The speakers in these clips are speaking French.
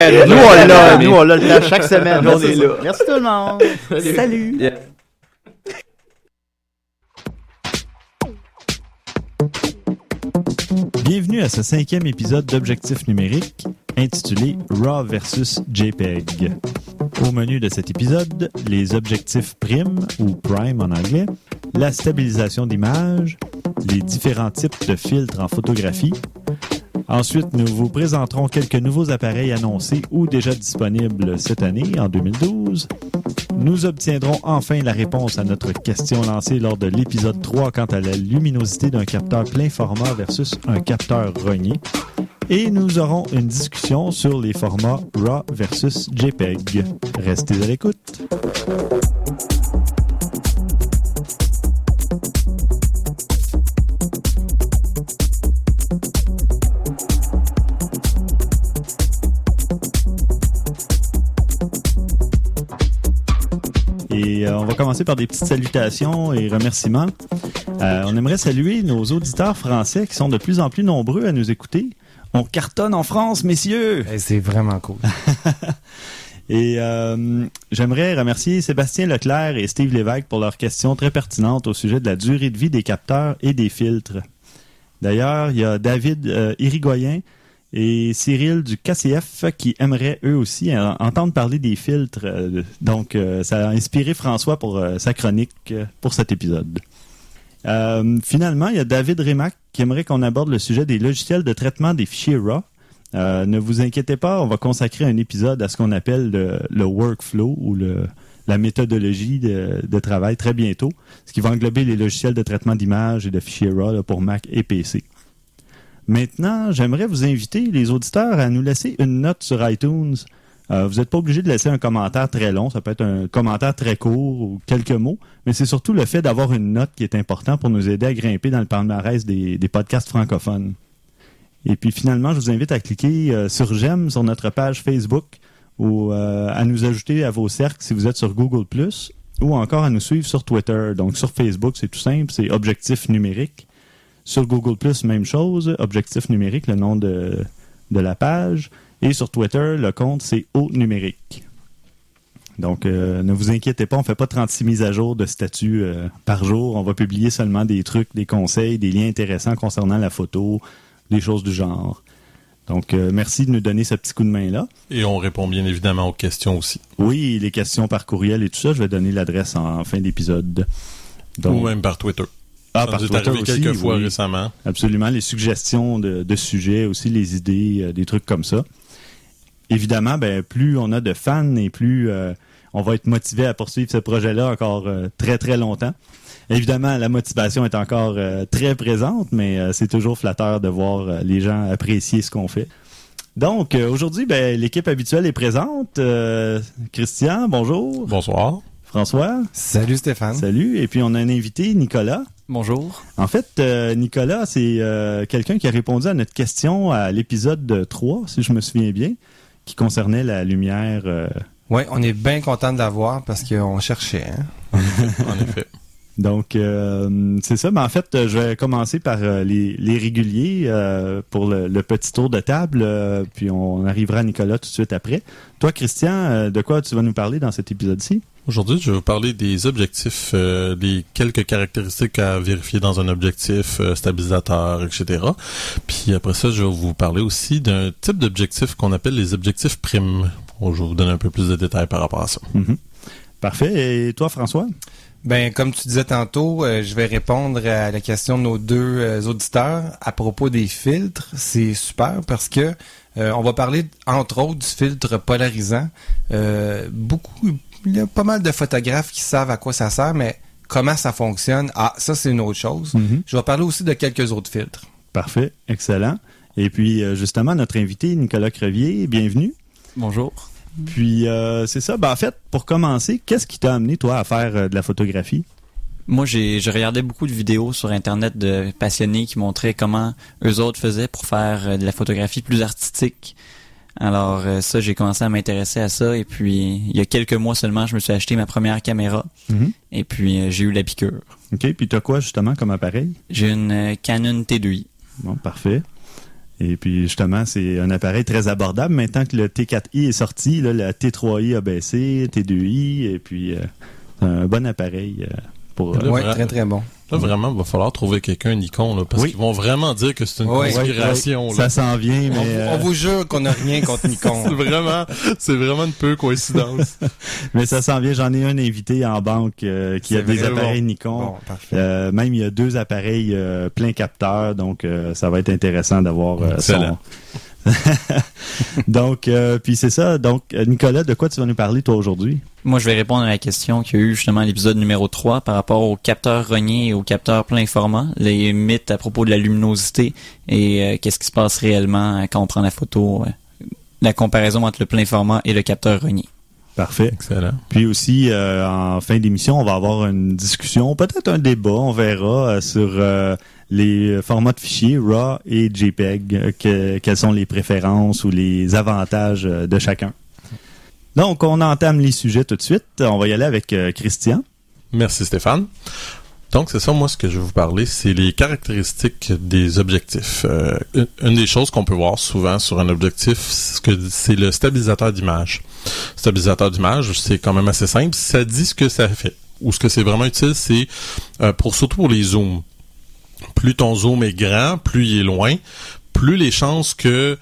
Nous, on l'a, nous, on l'a le temps chaque semaine. on est là. Merci tout le monde. Salut. Bienvenue à ce cinquième épisode d'Objectif numérique intitulé RAW versus JPEG. Au menu de cet épisode, les objectifs prime ou prime en anglais, la stabilisation d'image, les différents types de filtres en photographie. Ensuite, nous vous présenterons quelques nouveaux appareils annoncés ou déjà disponibles cette année, en 2012. Nous obtiendrons enfin la réponse à notre question lancée lors de l'épisode 3 quant à la luminosité d'un capteur plein format versus un capteur rogné. Et nous aurons une discussion sur les formats RAW versus JPEG. Restez à l'écoute. Et euh, on va commencer par des petites salutations et remerciements. Euh, on aimerait saluer nos auditeurs français qui sont de plus en plus nombreux à nous écouter. On cartonne en France, messieurs! Eh, C'est vraiment cool. Et euh, j'aimerais remercier Sébastien Leclerc et Steve Lévesque pour leurs questions très pertinentes au sujet de la durée de vie des capteurs et des filtres. D'ailleurs, il y a David Irigoyen et Cyril du KCF qui aimeraient eux aussi entendre parler des filtres. Euh, donc, euh, ça a inspiré François pour euh, sa chronique pour cet épisode. Finalement, il y a David Rémac qui aimerait qu'on aborde le sujet des logiciels de traitement des fichiers RAW. Ne vous inquiétez pas, on va consacrer un épisode à ce qu'on appelle le, workflow ou la méthodologie de, travail très bientôt, ce qui va englober les logiciels de traitement d'images et de fichiers RAW pour Mac et PC. Maintenant, j'aimerais vous inviter, les auditeurs, à nous laisser une note sur iTunes. Euh, vous n'êtes pas obligé de laisser un commentaire très long, ça peut être un commentaire très court ou quelques mots, mais c'est surtout le fait d'avoir une note qui est important pour nous aider à grimper dans le palmarès des, des podcasts francophones. Et puis finalement, je vous invite à cliquer euh, sur j'aime sur notre page Facebook ou euh, à nous ajouter à vos cercles si vous êtes sur Google ⁇ ou encore à nous suivre sur Twitter. Donc sur Facebook, c'est tout simple, c'est Objectif numérique. Sur Google ⁇ même chose, Objectif numérique, le nom de, de la page. Et sur Twitter, le compte, c'est O numérique. Donc, euh, ne vous inquiétez pas, on fait pas 36 mises à jour de statut euh, par jour. On va publier seulement des trucs, des conseils, des liens intéressants concernant la photo, des choses du genre. Donc, euh, merci de nous donner ce petit coup de main-là. Et on répond bien évidemment aux questions aussi. Oui, les questions par courriel et tout ça, je vais donner l'adresse en fin d'épisode. Ou même par Twitter. Ah, Ça par nous Twitter arrivé aussi, quelques fois oui. récemment. Absolument, les suggestions de, de sujets, aussi les idées, euh, des trucs comme ça. Évidemment, ben, plus on a de fans et plus euh, on va être motivé à poursuivre ce projet-là encore euh, très très longtemps. Évidemment, la motivation est encore euh, très présente, mais euh, c'est toujours flatteur de voir euh, les gens apprécier ce qu'on fait. Donc, euh, aujourd'hui, ben, l'équipe habituelle est présente. Euh, Christian, bonjour. Bonsoir. François, Salut Stéphane. salut. Et puis, on a un invité, Nicolas. Bonjour. En fait, euh, Nicolas, c'est euh, quelqu'un qui a répondu à notre question à l'épisode 3, si je me souviens bien, qui concernait la lumière. euh, Ouais, on est bien content de l'avoir parce qu'on cherchait. Hein? En effet. Donc, euh, c'est ça. Mais en fait, je vais commencer par euh, les, les réguliers euh, pour le, le petit tour de table, euh, puis on arrivera à Nicolas tout de suite après. Toi, Christian, euh, de quoi tu vas nous parler dans cet épisode-ci? Aujourd'hui, je vais vous parler des objectifs, euh, des quelques caractéristiques à vérifier dans un objectif, euh, stabilisateur, etc. Puis après ça, je vais vous parler aussi d'un type d'objectif qu'on appelle les objectifs primes. Je vais vous donner un peu plus de détails par rapport à ça. Mhm. Parfait. Et toi, François? Ben, comme tu disais tantôt, euh, je vais répondre à la question de nos deux euh, auditeurs à propos des filtres. C'est super parce que euh, on va parler entre autres du filtre polarisant. Euh, beaucoup, il y a pas mal de photographes qui savent à quoi ça sert, mais comment ça fonctionne, ah, ça c'est une autre chose. Mhm. Je vais parler aussi de quelques autres filtres. Parfait. Excellent. Et puis, euh, justement, notre invité, Nicolas Crevier, bienvenue. Bonjour. Puis euh, c'est ça. Ben, en fait, pour commencer, qu'est-ce qui t'a amené toi à faire euh, de la photographie? Moi, j'ai je regardais beaucoup de vidéos sur Internet de passionnés qui montraient comment eux autres faisaient pour faire euh, de la photographie plus artistique. Alors ça, j'ai commencé à m'intéresser à ça et puis il y a quelques mois seulement, je me suis acheté ma première caméra et puis j'ai eu la piqûre. Ok. Puis t'as quoi justement comme appareil? J'ai une Canon T2i. Bon, parfait. Et puis justement, c'est un appareil très abordable. Maintenant que le T4i est sorti, là, le T3i a baissé, T2i, et puis euh, un bon appareil euh, pour... euh, Oui, très très bon. Là, vraiment, il va falloir trouver quelqu'un Nikon, là, parce Oui. qu'ils vont vraiment dire que c'est une Oui. conspiration. Ça là. s'en vient, mais... On, euh, on vous jure qu'on n'a rien contre C'est Nikon. vraiment, c'est vraiment une peu coïncidence. Mais ça s'en vient. J'en ai un invité en banque euh, qui a C'est des appareils Nikon. Bon, parfait. Euh, même il y a deux appareils euh, plein capteur, donc euh, ça va être intéressant d'avoir euh, son. Donc, euh, puis c'est ça. Donc, euh, Nicolas, de quoi tu vas nous parler toi aujourd'hui? Moi, je vais répondre à la question qu'il y a eu justement à l'épisode numéro 3 par rapport au capteur rogné et au capteur plein format, les mythes à propos de la luminosité et euh, qu'est-ce qui se passe réellement quand on prend la photo, euh, la comparaison entre le plein format et le capteur rogné. Parfait. Excellent. Puis aussi, euh, en fin d'émission, on va avoir une discussion, peut-être un débat, on verra, euh, sur euh, les formats de fichiers RAW et JPEG, euh, que- quelles sont les préférences ou les avantages euh, de chacun. Donc, on entame les sujets tout de suite. On va y aller avec euh, Christian. Merci Stéphane. Donc c'est ça, moi ce que je vais vous parler, c'est les caractéristiques des objectifs. Euh, une- des choses qu'on peut voir souvent sur un objectif, c'est le stabilisateur d'image. Stabilisateur d'image, c'est quand même assez simple. Ça dit ce que ça fait. Ou ce que c'est vraiment utile, c'est euh, pour surtout pour les zooms. Plus ton zoom est grand, plus il est loin, plus les chances que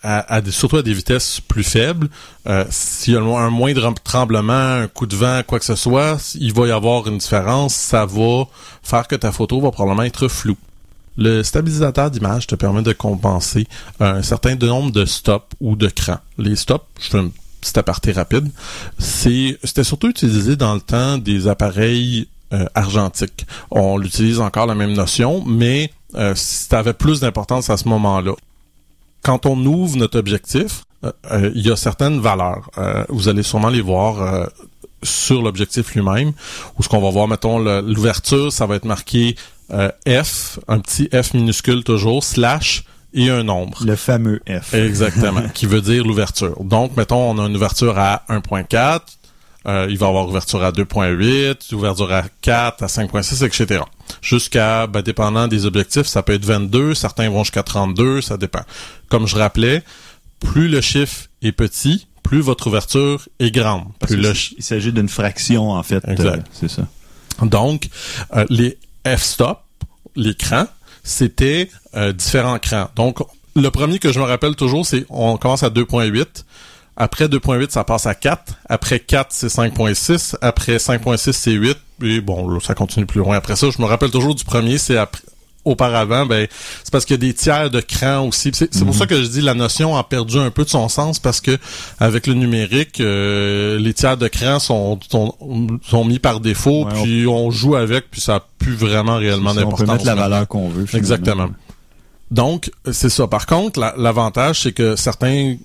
à, des- surtout à des vitesses plus faibles, euh, s'il y a un moindre tremblement, un coup de vent, quoi que ce soit, il va y avoir une différence. Ça va faire que ta photo va probablement être floue. Le stabilisateur d'image te permet de compenser un certain nombre de stops ou de crans. Les stops, je fais un petit aparté rapide, c'est c'était surtout utilisé dans le temps des appareils euh, argentiques. On l'utilise encore la même notion, mais euh, ça avait plus d'importance à ce moment-là quand on ouvre notre objectif, euh, euh, il y a certaines valeurs. Euh, vous allez sûrement les voir euh, sur l'objectif lui-même, où ce qu'on va voir, mettons, l'ouverture, ça va être marqué euh, F, un petit F minuscule toujours, slash et un nombre. Le fameux F. Exactement, qui veut dire l'ouverture. Donc, mettons, on a une ouverture à 1.4, euh, il va y avoir ouverture à 2.8, ouverture à 4, à 5.6, etc. Jusqu'à, ben, dépendant des objectifs, ça peut être 22, certains vont jusqu'à 32, ça dépend. Comme je rappelais, plus le chiffre est petit, plus votre ouverture est grande. Parce Plus que le c'est- il s'agit d'une fraction, en fait. Exact. euh, c'est ça. donc, euh, les f-stop, les crans, c'était différents crans. Donc, le premier que je me rappelle toujours, c'est on commence à 2.8. Après 2.8, ça passe à 4. Après 4, c'est 5.6. Après 5.6, c'est 8. Et bon, là, ça continue plus loin. Après ça, je me rappelle toujours du premier, c'est après auparavant, ben c'est parce qu'il y a des tiers de crans aussi. C'est pour ça que je dis la notion a perdu un peu de son sens parce que avec le numérique, euh, les tiers de crans sont, sont sont mis par défaut, Ouais, puis on... joue avec, puis ça a plus vraiment réellement ça, on d'importance. peut mettre la valeur qu'on veut. finalement. Exactement. Donc, c'est ça. Par contre, la- l'avantage, c'est que certains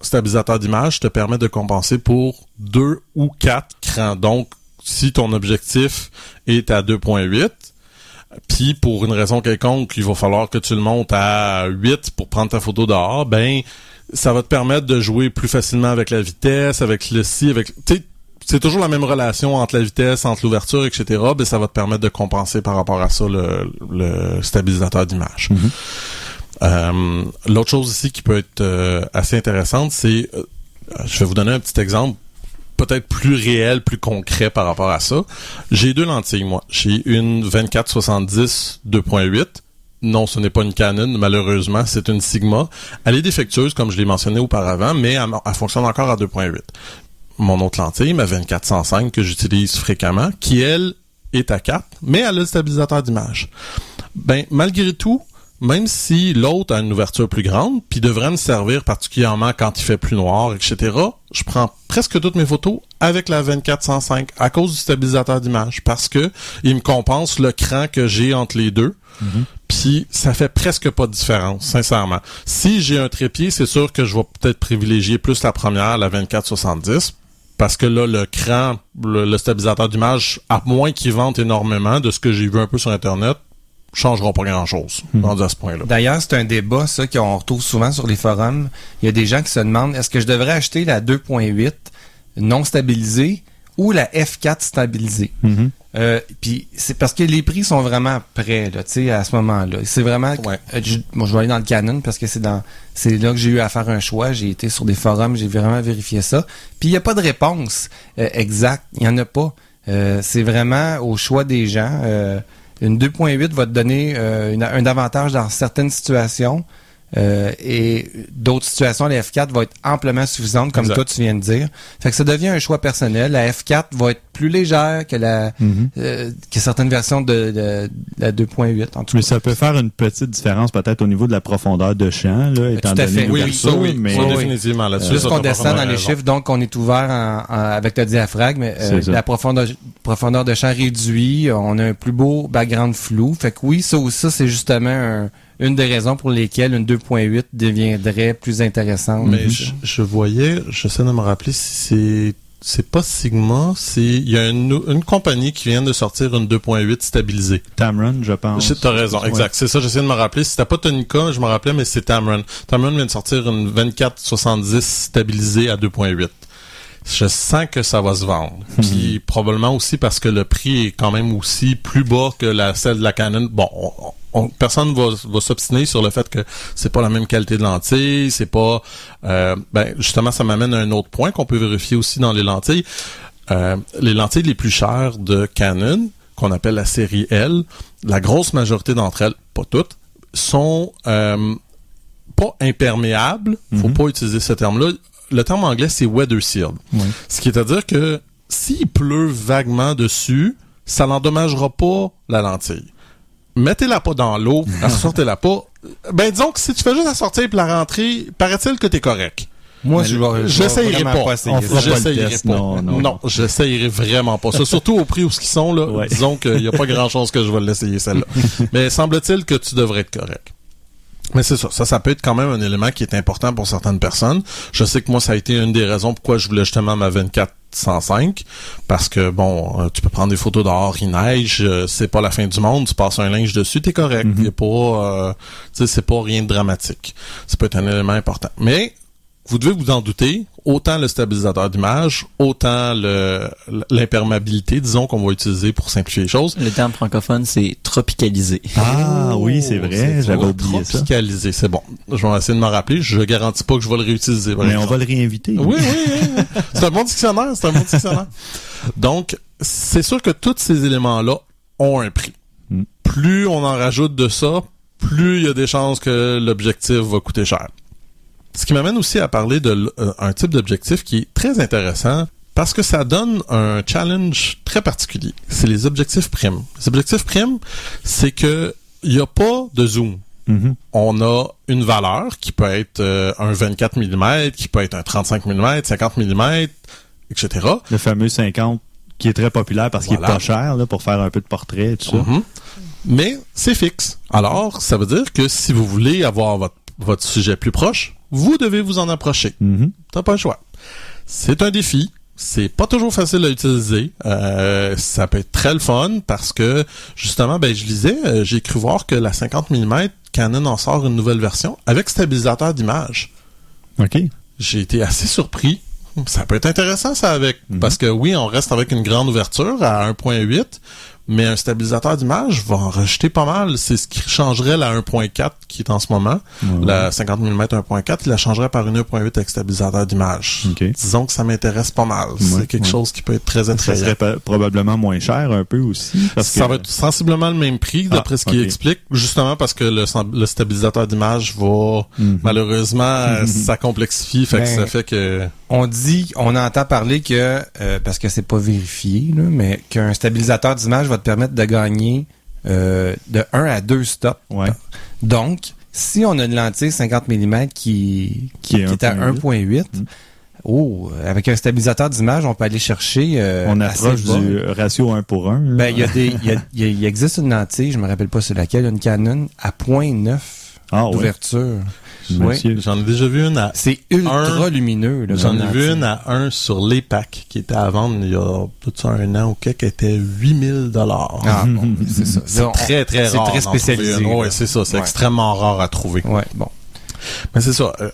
stabilisateurs d'image te permettent de compenser pour deux ou quatre crans. Donc, si ton objectif est à 2.8, puis pour une raison quelconque, il va falloir que tu le montes à 8 pour prendre ta photo dehors, ben ça va te permettre de jouer plus facilement avec la vitesse, avec le si, avec c'est toujours la même relation entre la vitesse, entre l'ouverture, etc. Ben ça va te permettre de compenser par rapport à ça le, stabilisateur d'image. Mhm. Euh, L'autre chose ici qui peut être euh, assez intéressante, c'est, euh, je vais vous donner un petit exemple peut-être plus réel, plus concret par rapport à ça. J'ai deux lentilles, moi. J'ai une 24-70 2.8. Non, ce n'est pas une Canon, malheureusement, c'est une Sigma. Elle est défectueuse, comme je l'ai mentionné auparavant, mais elle, fonctionne encore à 2.8. Mon autre lentille, ma 2405, que j'utilise fréquemment, qui, elle, est à 4, mais elle a le stabilisateur d'image. Ben, malgré tout, même si l'autre a une ouverture plus grande, puis devrait me servir particulièrement quand il fait plus noir, etc., je prends presque toutes mes photos avec la 2405 à cause du stabilisateur d'image, parce que il me compense le cran que j'ai entre les deux, puis ça fait presque pas de différence, sincèrement. Si j'ai un trépied, c'est sûr que je vais peut-être privilégier plus la première, la 2470, parce que là, le cran, le, le stabilisateur d'image, à moins qu'il vente énormément de ce que j'ai vu un peu sur Internet, changeront pas grand-chose, rendu à ce point-là. D'ailleurs, c'est un débat, ça, qu'on retrouve souvent sur les forums. Il y a des gens qui se demandent, est-ce que je devrais acheter la 2.8 non stabilisée ou la F4 stabilisée? Mhm. Euh, puis c'est parce que les prix sont vraiment prêts là, tu sais, à ce moment-là. C'est vraiment. Ouais. euh, je, moi, je vais aller dans le Canon parce que c'est dans, c'est là que j'ai eu à faire un choix. J'ai été sur des forums, j'ai vraiment vérifié ça. Puis il y a pas de réponse euh, exacte. Il y en a pas. Euh, c'est vraiment au choix des gens. Une 2.8 va te donner euh, un avantage dans certaines situations. Euh, et d'autres situations, la F4 va être amplement suffisante, comme Exact. toi tu viens de dire. Fait que ça devient un choix personnel. La F4 va être plus légère que la Mhm. euh, que certaines versions de, la 2.8 en tout Mais cas. ça peut faire une petite différence peut-être au niveau de la profondeur de champ, là, étant tout à donné fait. Oui, ça, oui. mais Oui, oui. définitivement là-dessus. Plus ça, qu'on descend dans les raison. chiffres, donc on est ouvert en- en- avec le diaphragme. euh, C'est ça. la profondeur, profondeur de champ réduit, on a un plus beau background flou. Fait que oui, ça ou ça, c'est justement un- une des raisons pour lesquelles une 2.8 deviendrait plus intéressante. Mais je, je voyais, j'essaie de me rappeler si c'est c'est pas Sigma, c'est il y a une, une compagnie qui vient de sortir une 2.8 stabilisée. Tamron, je pense. T'as raison, Ouais. exact. C'est ça, j'essaie de me rappeler. C'était pas Tonica, je me rappelais, mais c'est Tamron. Tamron vient de sortir une 2470 stabilisée à 2.8. Je sens que ça va se vendre. Puis probablement aussi parce que le prix est quand même aussi plus bas que la celle de la Canon. Bon, on- on- personne va, va s'obstiner sur le fait que c'est pas la même qualité de lentille, c'est pas. euh, ben justement, ça m'amène à un autre point qu'on peut vérifier aussi dans les lentilles. Euh, les lentilles les plus chères de Canon, qu'on appelle la série L, la grosse majorité d'entre elles, pas toutes, sont euh, pas imperméables. Faut Mhm. pas utiliser ce terme-là. Le terme anglais, c'est weather sealed. Ce qui est à dire que s'il pleut vaguement dessus, ça n'endommagera pas la lentille. Mettez-la pas dans l'eau, sortez-la pas. Ben disons que si tu fais juste la sortir et la rentrer, paraît-il que t'es correct. Moi, je J'essayerai pas. J'essayerai pas. non, non, non. j'essayerai vraiment pas. Ça, surtout au prix où ce qu'ils sont, là. Ouais. Disons qu'il n'y a pas grand chose que je vais l'essayer, celle-là. Mais semble-t-il que tu devrais être correct. Mais c'est ça. Ça, ça peut être quand même un élément qui est important pour certaines personnes. Je sais que moi, ça a été une des raisons pourquoi je voulais justement ma 2405. Parce que, bon, euh, tu peux prendre des photos dehors, il neige, euh, c'est pas la fin du monde, tu passes un linge dessus, t'es correct. A pas, euh, c'est pas rien de dramatique. Ça peut être un élément important. Mais, vous devez vous en douter, autant le stabilisateur d'image, autant le l'imperméabilité, disons, qu'on va utiliser pour simplifier les choses. Le terme francophone, c'est tropicalisé. Ah oui, c'est vrai, j'avais oublié ça. Tropicalisé, c'est bon. Je vais essayer de me rappeler. Je garantis pas que je vais le réutiliser. Mais on va le réinviter. Oui, oui, oui. oui. C'est un bon dictionnaire, c'est un bon dictionnaire. Donc, c'est sûr que tous ces éléments-là ont un prix. Mm. Plus on en rajoute de ça, plus il y a des chances que l'objectif va coûter cher. Ce qui m'amène aussi à parler de euh, un type d'objectif qui est très intéressant parce que ça donne un challenge très particulier. C'est les objectifs primes. Les objectifs primes, c'est que il n'y a pas de zoom Mhm. on a une valeur qui peut être euh, un 24 mm, qui peut être un 35 mm, 50 mm, etc. Le fameux 50 qui est très populaire parce qu'il est pas cher là, pour faire un peu de portrait et tout ça. Mhm. Mais c'est fixe. Alors, ça veut dire que si vous voulez avoir votre, votre sujet plus proche, vous devez vous en approcher. Mhm. T'as pas le choix. C'est un défi. C'est pas toujours facile à utiliser. Euh, ça peut être très le fun parce que justement, ben je lisais, euh, j'ai cru voir que la 50 mm Canon en sort une nouvelle version avec stabilisateur d'image. OK. j'ai été assez surpris. Ça peut être intéressant ça avec Mhm. parce que oui, on reste avec une grande ouverture à 1.8, mais un stabilisateur d'image va en rejeter pas mal. C'est ce qui changerait la 1.4 qui est en ce moment, la 50 mm 1.4, il la changerait par une 1.8 avec stabilisateur d'image. OK. Disons que ça m'intéresse pas mal. C'est quelque chose qui peut être très Ça attrayant. serait probablement moins cher un peu aussi. Parce ça que... va être sensiblement le même prix, d'après Ah, ce qu'il explique, justement parce que le, stabilisateur d'image va Mhm. malheureusement euh, ça complexifie, fait que Ben, ça fait que On dit, on entend parler que, euh, parce que c'est pas vérifié, là, mais qu'un stabilisateur d'image va te permettre de gagner euh, de 1 à 2 stops. Ouais. Donc, si on a une lentille 50 mm qui, Qui est qui est à 1.8. 1.8, Mm. oh, avec un stabilisateur d'image, on peut aller chercher. euh, On approche du ratio 1 pour 1. Ben, il y a des, il y, existe une lentille, je me rappelle pas sur laquelle, une Canon à 0.9 ah ouais. Monsieur. j'en ai déjà vu une à C'est ultra Un, lumineux. J'en ai vu une à un sur l'EPAC qui était à vendre il y a tout ça un an ou quelque, qui était 8000 dollars. Ah, bon, c'est ça. c'est très très c'est rare. très d'en trouver spécialisé. Ouais, c'est ça, c'est Ouais. extrêmement rare à trouver. Ouais, bon. Mais c'est ça. euh,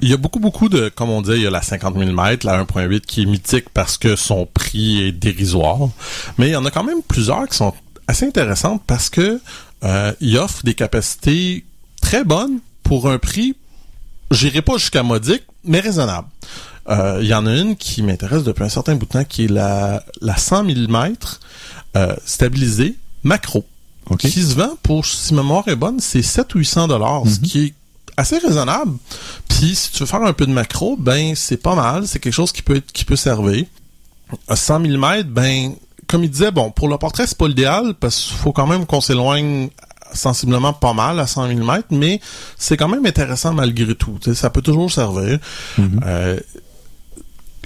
il y a beaucoup, beaucoup de, comme on dit, il y a la 50 mm, la 1.8 qui est mythique parce que son prix est dérisoire. Mais il y en a quand même plusieurs qui sont assez intéressantes parce que euh, il offre des capacités très bonnes pour un prix, j'irai pas jusqu'à modique, mais raisonnable. Euh, il y en a une qui m'intéresse depuis un certain bout de temps, qui est la, la 100 mm euh, stabilisée macro. Qui se vend pour, si ma mémoire est bonne, c'est 7 ou 800 dollars, ce qui est assez raisonnable. Puis si tu veux faire un peu de macro, ben c'est pas mal, c'est quelque chose qui peut être, qui peut servir. À 100 mm, ben comme il disait, bon, pour le portrait, c'est pas l'idéal parce qu'il faut quand même qu'on s'éloigne sensiblement pas mal à 100 mm, mais c'est quand même intéressant malgré tout. ça peut toujours servir. Mhm. Euh,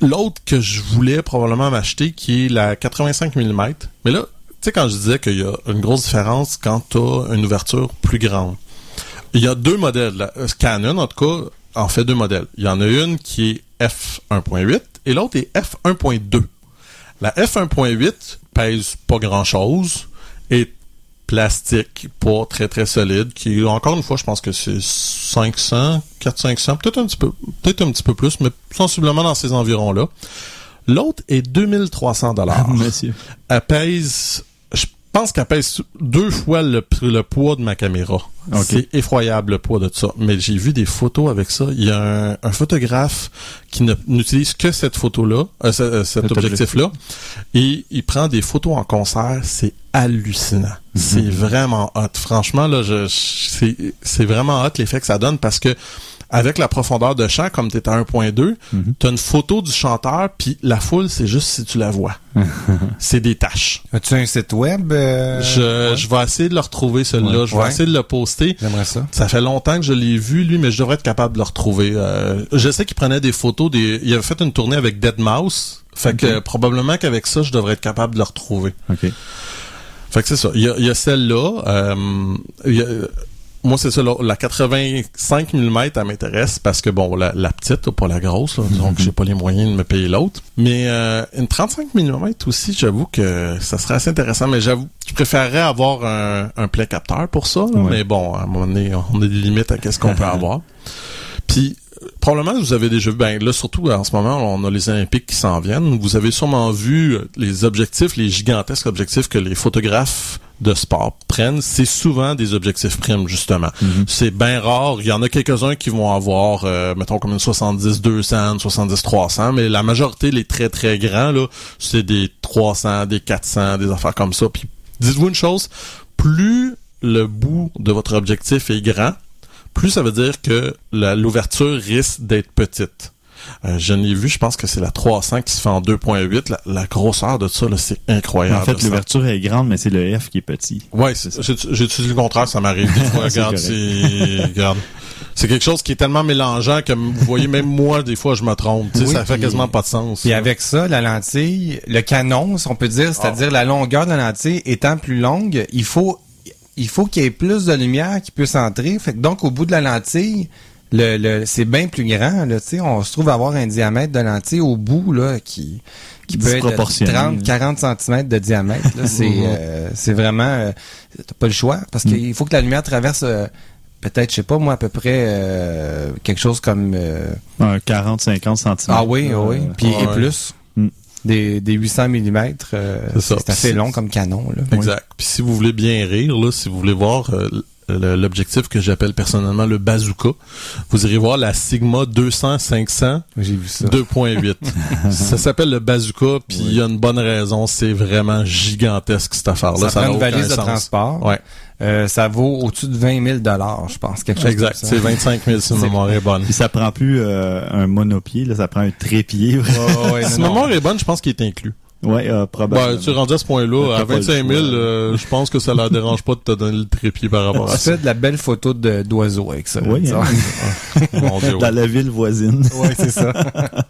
L'autre que je voulais probablement m'acheter, qui est la 85 mm, mais là, tu sais, quand je disais qu'il y a une grosse différence quand tu as une ouverture plus grande. Il y a deux modèles. La Canon, en tout cas, en fait deux modèles. Il y en a une qui est f1.8 et l'autre est f1.2. La f1.8 pèse pas grand-chose, est plastique, pas très très solide, qui encore une fois, je pense que c'est 500, 400, peut-être un petit peu, peut-être un petit peu plus, mais sensiblement dans ces environs-là. L'autre est 2300 dollars. Monsieur. Elle pèse, pense qu'elle pèse deux fois le, le poids de ma caméra. Ok. C'est effroyable le poids de ça. Mais j'ai vu des photos avec ça. Il y a un, un photographe qui n'utilise que cette photo-là, euh, euh, cet Cet objectif-là, et il prend des photos en concert. C'est hallucinant. C'est vraiment hot. Franchement, là, je, je- c'est, c'est vraiment hot l'effet que ça donne parce que avec la profondeur de champ, comme tu à 1.2, Mhm. t'as une photo du chanteur, puis la foule, c'est juste si tu la vois. c'est des taches. As-tu un site web? euh, Je, ouais? je vais essayer de le retrouver, celui-là. Ouais. Je vais Ouais. essayer de le poster. J'aimerais ça. Ça fait longtemps que je l'ai vu, lui, mais je devrais être capable de le retrouver. Euh, je sais qu'il prenait des photos. Des... Il avait fait une tournée avec Dead Mouse. Fait que euh, probablement qu'avec ça, je devrais être capable de le retrouver. OK. Fait que c'est ça. Il y a, a celle-là. euh, moi, c'est ça. là, la 85 mm, elle m'intéresse parce que, bon, la, la petite, pas la grosse. là, donc, j'ai pas les moyens de me payer l'autre. Mais euh, une 35 mm aussi, j'avoue que ça serait assez intéressant. Mais j'avoue, je préférerais avoir un, un plein capteur pour ça. là. Ouais. Mais bon, à un moment donné, on a des limites à qu'est-ce qu'on peut avoir. Puis, probablement, vous avez déjà vu, ben là, surtout en ce moment, on a les Olympiques qui s'en viennent. Vous avez sûrement vu euh, les objectifs, les gigantesques objectifs que les photographes de sport prennent. C'est souvent des objectifs primes, justement. C'est bien rare. Il y en a quelques-uns qui vont avoir, euh, mettons, comme une 70-200, 70-300, mais la majorité, les très, très grands, là, c'est des 300, des 400, des affaires comme ça. Puis, dites-vous une chose, plus le bout de votre objectif est grand, plus ça veut dire que l'ouverture risque d'être petite. Euh, je l'ai vu, je pense que c'est la 300 qui se fait en 2.8. La, la grosseur de ça, c'est incroyable. En fait, l'ouverture est grande, mais c'est le F qui est petit. J'ai utilisé le contraire, ça m'arrive des fois. C'est regarde, c'est regarde. C'est quelque chose qui est tellement mélangeant que vous voyez même moi des fois je me trompe. Oui, ça fait puis- quasiment pas de sens. Puis ça. avec ça, la lentille, le canon, si on peut dire, c'est-à-dire la longueur de la lentille étant plus longue, il faut il faut qu'il y ait plus de lumière qui puisse entrer. Fait que donc au bout de la lentille, le, le c'est bien plus grand. Là, on se trouve avoir un diamètre de lentille au bout là qui qui peut être de Disproportionné. 30 40 cm de diamètre. c'est euh, c'est vraiment euh, t'as pas le choix parce qu'il faut que la lumière traverse euh, peut-être je sais pas moi à peu près euh, quelque chose comme euh, Un 40-50 cm. ah oui, oui. Puis et ouais. plus. Des, des 800 mm, C'est ça. c'est assez long comme canon. Là. Exact. Puis si vous voulez bien rire, là, si vous voulez voir euh, l'objectif que j'appelle personnellement le bazooka, vous irez voir la Sigma 200-500 J'ai vu ça. 2.8. ça s'appelle le bazooka, puis il y a une bonne raison, c'est vraiment gigantesque cette affaire-là. ça, prend une valise de sens. transport. Ouais, Euh, ça vaut au-dessus de 20 000 je pense. Quelque chose exact. C'est 25 000 si ma mémoire est bonne. Puis ça prend plus euh, un monopied, là, ça prend un trépied. Ouais, Si ma mémoire est bonne, je pense qu'il est inclus. Ouais, euh, probablement. tu es rendu à ce point-là, à T'as pas le 25 000, choix. euh, je pense que ça leur dérange pas de te donner le trépied par rapport à Tu ça. fais de la belle photo d'oiseaux avec ça. Oui, hein. Mon Dieu, ouais. Dans la ville voisine. ouais, c'est ça.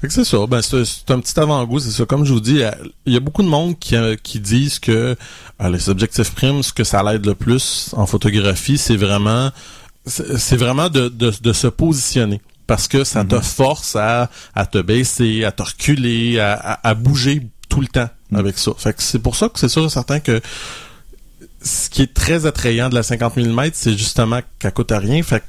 Fait que c'est ça. Ben, c'est un petit avant-goût, c'est ça. Comme je vous dis, euh, il y a beaucoup de monde qui, qui disent que euh, les objectifs primes, ce que ça l'aide le plus en photographie, c'est vraiment c'est c'est vraiment de, de, de se positionner. Parce que ça te force à, à te baisser, à te reculer, à, à, à bouger tout le temps avec ça. Fait que c'est pour ça que c'est sûr et certain que ce qui est très attrayant de la 50 mm, c'est justement qu'elle coûte à rien. Fait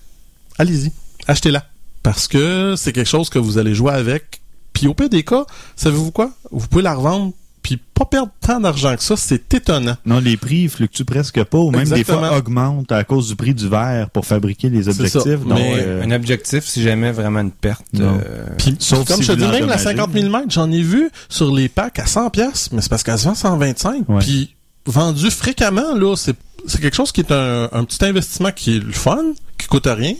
allez-y, achetez-la. parce que c'est quelque chose que vous allez jouer avec. Puis au pire des cas, savez-vous quoi? Vous pouvez la revendre puis pas perdre tant d'argent que ça, c'est étonnant. Non, les prix fluctuent presque pas, ou même des fois augmentent à cause du prix du verre pour fabriquer les objectifs. mais euh, un objectif, si jamais vraiment une perte. Euh... Sauf comme je te dis, même la 50 mm, j'en ai vu sur les packs à 100 pièces, mais c'est parce qu'elle se vend 125. Puis vendu fréquemment, là, c'est c'est quelque chose qui est un, un, petit investissement qui est le fun, qui coûte rien.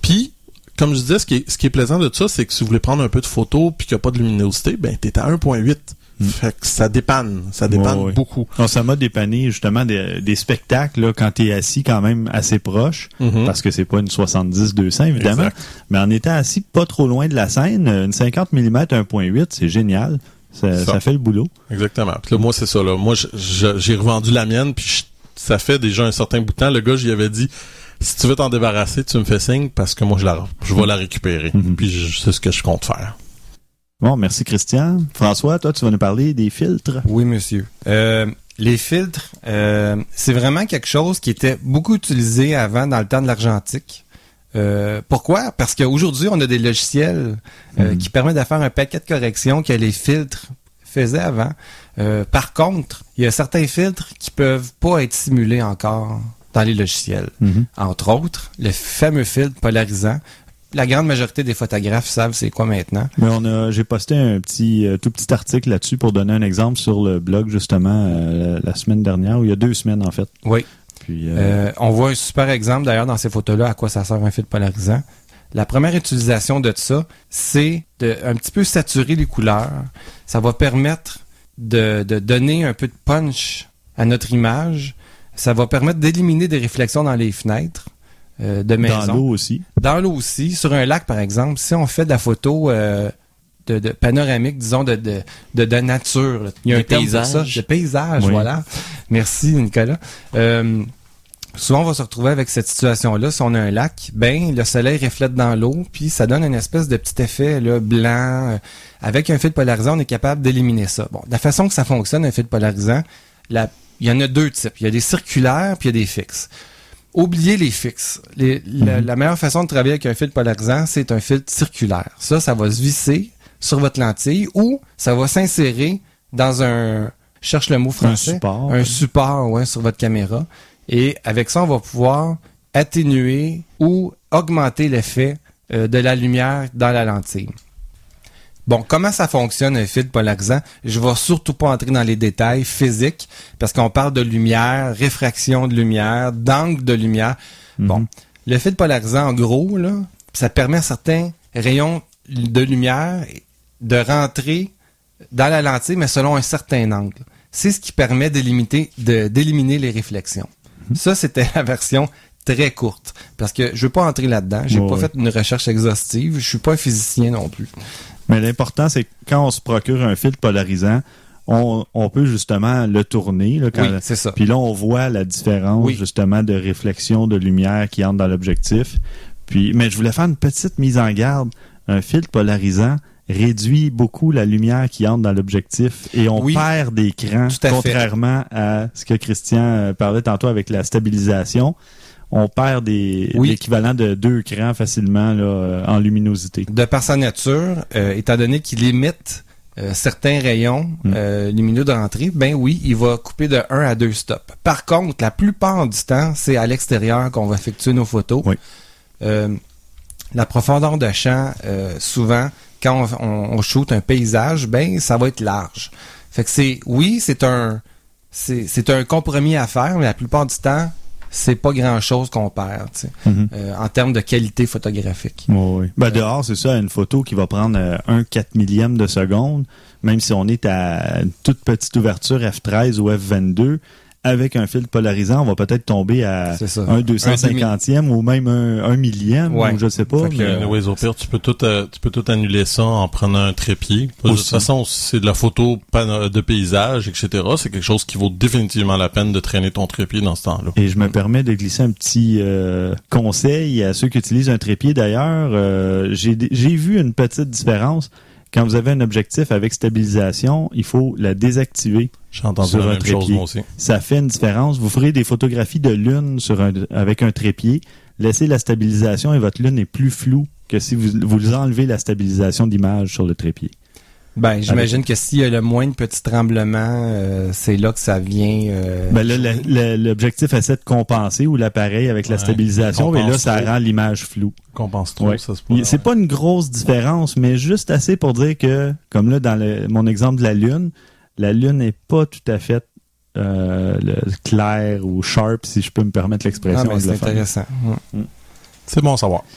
Puis comme je disais, ce qui est, ce qui est plaisant de ça, c'est que si vous voulez prendre un peu de photos puis qu'il n'y a pas de luminosité, ben t'es à 1.8. Fait que ça dépanne, ça dépanne beaucoup. ça m'a dépanné justement des, des spectacles là, quand t'es assis quand même assez proche, mm-hmm. parce que c'est pas une 70-200 évidemment, mais en étant assis pas trop loin de la scène, une 50 mm 1.8, c'est génial. Ça, fait le boulot. Exactement. Puis là, moi, c'est ça. Là. Moi, j'ai revendu la mienne, puis ça fait déjà un certain bout de temps. Le gars, j'y avais dit, si tu veux t'en débarrasser, tu me fais signe parce que moi, je, la, je vais la récupérer. Mm-hmm. Puis c'est ce que je compte faire. Bon, merci Christian. François, toi, tu vas nous parler des filtres. Oui, monsieur. Euh, les filtres, euh, c'est vraiment quelque chose qui était beaucoup utilisé avant dans le temps de l'argentique. Euh, pourquoi? Parce qu'aujourd'hui, on a des logiciels hmm. qui permettent de faire un paquet de corrections que les filtres faisaient avant. par contre, il y a certains filtres qui peuvent pas être simulés encore dans les logiciels. Hmm. Entre autres, le fameux filtre polarisant la grande majorité des photographes savent c'est quoi maintenant. Mais on a, j'ai posté un petit, euh, tout petit article là-dessus pour donner un exemple sur le blog justement euh, la, semaine dernière ou il y a deux semaines en fait. Oui. Puis, euh, on voit un super exemple d'ailleurs dans ces photos-là à quoi ça sert un filtre polarisant. La première utilisation de ça, c'est de un petit peu saturer les couleurs. Ça va permettre de, de donner un peu de punch à notre image. Ça va permettre d'éliminer des réflexions dans les fenêtres. Euh, de maison. Dans l'eau aussi. Dans l'eau aussi. Sur un lac, par exemple, si on fait de la photo euh, de, panoramique, disons, de, de, de, nature, il y a un paysage. Pour ça, de paysage, voilà. Merci, Nicolas. Euh, souvent, on va se retrouver avec cette situation-là. Si on a un lac, ben le soleil reflète dans l'eau, puis ça donne une espèce de petit effet là, blanc. Avec un fil polarisant, on est capable d'éliminer ça. Bon, la façon que ça fonctionne, un fil polarisant, la, il y en a deux types. Il y a des circulaires, puis il y a des fixes oubliez les fixes. Mhm. la, meilleure façon de travailler avec un filtre polarisant, c'est un filtre circulaire. Ça, ça va se visser sur votre lentille ou ça va s'insérer dans un, cherche le mot français, un support, un support ouais, sur votre caméra. Et avec ça, on va pouvoir atténuer ou augmenter l'effet euh, de la lumière dans la lentille. Bon, comment ça fonctionne un filtre polarisant? Je vais surtout pas entrer dans les détails physiques parce qu'on parle de lumière, réfraction de lumière, d'angle de lumière. Mhm. Bon, le filtre polarisant, en gros, là, ça permet à certains rayons de lumière de rentrer dans la lentille, mais selon un certain angle. C'est ce qui permet d'éliminer, d'éliminer les réflexions. Mhm. Ça, c'était la version très courte. Parce que je veux pas entrer là-dedans. J'ai pas fait une recherche exhaustive. Je suis pas un physicien non plus. Mais l'important, c'est que quand on se procure un filtre polarisant, on, peut justement le tourner. Là, oui, c'est ça. Puis là, on voit la différence justement de réflexion de lumière qui entre dans l'objectif. Puis, mais je voulais faire une petite mise en garde. Un filtre polarisant réduit beaucoup la lumière qui entre dans l'objectif et on perd d'écran, contrairement à ce que Christian euh, parlait tantôt avec la stabilisation on perd des l'équivalent de deux crans facilement là, euh, en luminosité. De par sa nature, euh, étant donné qu'il limite euh, certains rayons mm. lumineux d'entrée, ben oui, il va couper de 1 à 2 stops. Par contre, la plupart du temps, c'est à l'extérieur qu'on va effectuer nos photos. Oui. la profondeur de champ, souvent, quand on, on, on, shoot un paysage, ben ça va être large. Fait que c'est oui, c'est un c'est un compromis à faire, mais la plupart du temps, c'est pas grand chose qu'on perd mhm. euh, en termes de qualité photographique. oui. Ben, dehors, c'est ça, une photo qui va prendre euh, un 4 millième de seconde, même si on est à une toute petite ouverture F13 ou F22, avec un filtre polarisant, on va peut-être tomber à un 250e ou même un, millième, ou je sais pas. Mais... oui, au pire, tu peux tout, euh, tu peux tout annuler ça en prenant un trépied. De toute façon, c'est de la photo de paysage, etc. C'est quelque chose qui vaut définitivement la peine de traîner ton trépied dans ce temps-là. Et je me permets de glisser un petit euh, conseil à ceux qui utilisent un trépied. D'ailleurs, euh, j'ai vu une petite différence quand vous avez un objectif avec stabilisation, il faut la désactiver. J'ai entendu la même chose moi aussi. Ça fait une différence. Vous ferez des photographies de lune sur un, avec un trépied. Laissez la stabilisation et votre lune est plus floue que si vous, vous enlevez la stabilisation d'image sur le trépied. Ben, j'imagine que s'il y a le moindre petit tremblement, euh, c'est là que ça vient. Euh, ben là, l'objectif essaie de compenser ou l'appareil avec la stabilisation, il et là, ça trop. rend l'image floue. Compense trop, Ouais. ça se C'est pas une grosse différence, mais juste assez pour dire que, comme là, dans le- mon exemple de la Lune, la Lune n'est pas tout à fait euh, le clair ou sharp, si je peux me permettre ah, l'expression. ben, c'est intéressant. Ouais. C'est bon à savoir.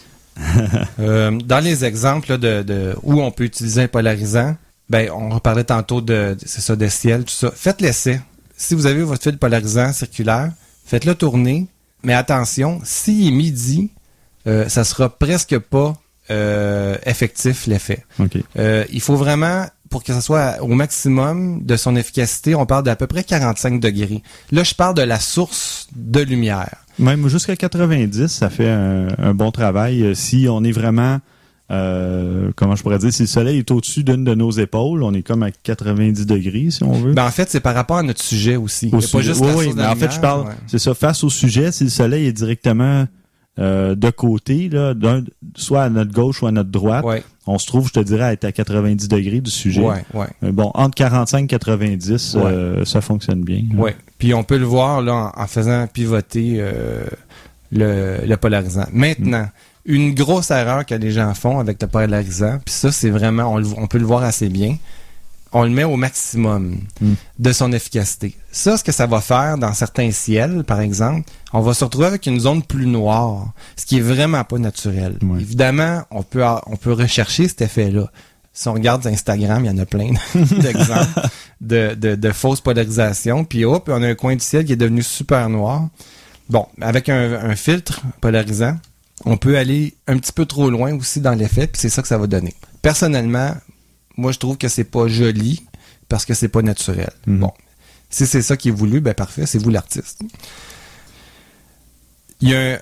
Euh, dans les exemples là, de, de où on peut utiliser un polarisant, ben on parlait tantôt de, de- c'est ça des ciels, tout ça. Faites l'essai. Si vous avez votre fil polarisant circulaire, faites-le tourner. Mais attention, s'il est midi, euh, ça sera presque pas euh, effectif l'effet. OK. Euh, il faut vraiment, pour que ça soit au maximum de son efficacité, on parle d'à peu près 45 degrés. Là, je parle de la source de lumière. Même jusqu'à 90, ça fait un, un bon travail. Euh, Si on est vraiment, euh, comment je pourrais dire, si le soleil est au-dessus d'une de nos épaules, on est comme à 90 degrés, si on veut. Ben, en fait, c'est par rapport à notre sujet aussi. Au a pas sujet. juste Oui, la oui, source de mais en fait, je parle, ouais. c'est ça, face au sujet, si le soleil est directement euh, de côté, là, soit à notre gauche ou à notre droite, Ouais, on se trouve, je te dirais, à être à 90 degrés du sujet. ouais, ouais. Euh, Bon, entre 45 et 90, Ouais. euh, ça fonctionne bien. Ouais. Puis on peut le voir là en, en faisant pivoter euh, le, le polarisant. Maintenant, une grosse erreur que les gens font avec le polarisant, puis ça c'est vraiment, on, le- on peut le voir assez bien, on le met au maximum Mm. de son efficacité. Ça, ce que ça va faire dans certains ciels, par exemple, on va se retrouver avec une zone plus noire, ce qui est vraiment pas naturel. Évidemment, on peut, on peut rechercher cet effet-là. Si on regarde Instagram, il y en a plein d'exemples de, de, de fausses polarisations. Puis hop, on a un coin du ciel qui est devenu super noir. Bon, avec un, un filtre polarisant, on peut aller un petit peu trop loin aussi dans l'effet, puis c'est ça que ça va donner. Personnellement, moi je trouve que c'est pas joli parce que c'est pas naturel. Mhm. Bon, si c'est ça qui est voulu, ben parfait, c'est vous l'artiste. Il y a un,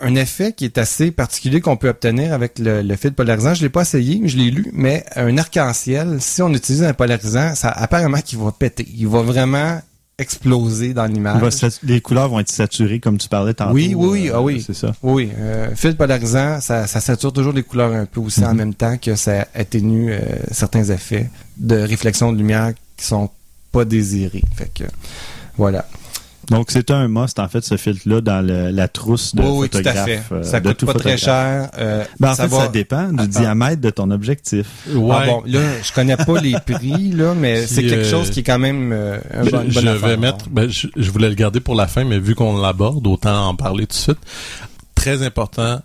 un effet qui est assez particulier qu'on peut obtenir avec le, le fil polarisant. Je l'ai pas essayé, je l'ai lu, mais un arc-en-ciel, si on utilise un polarisant, ça apparemment qu'il va péter. Il va vraiment exploser dans l'image. les couleurs vont être saturées, comme tu parlais tantôt. Oui, oui, oui, euh, ah oui. C'est ça. Oui, euh, fil polarisant, ça, ça sature toujours les couleurs un peu aussi en Mhm. même temps que ça atténue euh, certains effets de réflexion de lumière qui sont pas désirés. Fait que voilà. Donc, c'est un must, en fait, ce filtre-là, dans le- la trousse de oui, oui, tout à photographe. fait. euh, ça coûte pas très photographe. cher. euh, Ben, en ça fait, va... ça dépend du Attends. diamètre de ton objectif. Ouais. Ah bon, là, je connais pas les prix, là, mais c'est quelque euh, chose qui est quand même euh, un je, bon, une bonne je affaire. vais mettre, ben, je, je voulais le garder pour la fin, mais vu qu'on l'aborde, autant en parler tout de suite. Très important,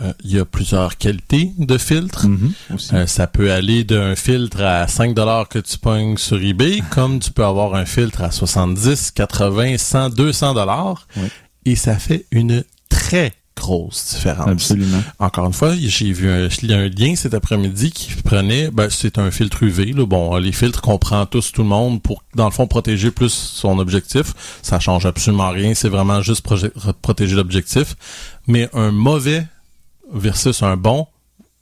euh, il y a plusieurs qualités de filtres. Mhm. Euh, ça peut aller d'un filtre à 5 dollars que tu pognes sur eBay, comme tu peux avoir un filtre à 70, 80, 100, 200 dollars. Oui. Et ça fait une très grosse différence. Absolument. Encore une fois, j'ai vu un, il y a un lien cet après-midi qui prenait, ben, c'est un filtre UV, là. Bon, les filtres qu'on prend tous, tout le monde, pour, dans le fond, protéger plus son objectif. Ça change absolument rien. C'est vraiment juste protéger l'objectif. Mais un mauvais versus un bon,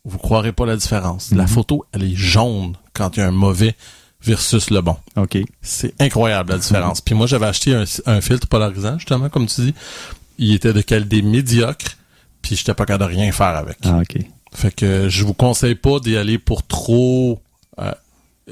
vous croirez pas la différence. La Mhm. photo, elle est jaune quand il y a un mauvais versus le bon. OK. C'est incroyable la différence. Puis moi, j'avais acheté un, un filtre polarisant, justement, comme tu dis. Il était de qualité médiocre, puis j'étais pas capable de rien faire avec. Ah, OK. Fait que je vous conseille pas d'y aller pour trop... euh,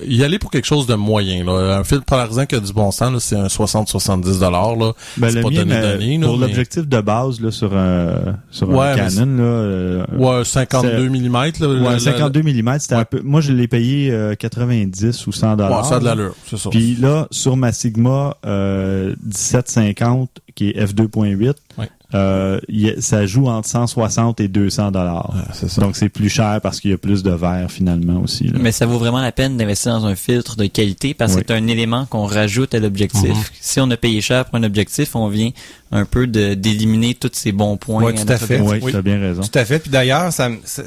y aller pour quelque chose de moyen. Là. Un filtre polarisant qui a du bon sens, là, c'est un 60-70$. Là. Ben, C'est pas mien, donné, mais donné, pour mais- l'objectif de base là, sur un, sur Ouais, un Canon, là, euh, Ouais, 52 mm. Là, ouais, le- 52 mm, c'était ouais. un peu. Moi, je l'ai payé euh, 90 ou 100 le- dollars. ouais, ça a de l'allure, c'est ça. Puis là, sur ma Sigma euh, 1750, qui est f2.8, Ouais. Euh, il y a- ça joue entre 160 et 200 dollars. Ça. Donc c'est plus cher parce qu'il y a plus de verre finalement aussi. là. Mais ça vaut vraiment la peine d'investir dans un filtre de qualité parce que Oui. c'est un élément qu'on rajoute à l'objectif. Mhm. Si on a payé cher pour un objectif, on vient un peu de d'éliminer tous ces bons points. Ouais, tout à fait. Oui, Oui. tu as bien raison. Tout à fait. Puis d'ailleurs, ça, me- ça-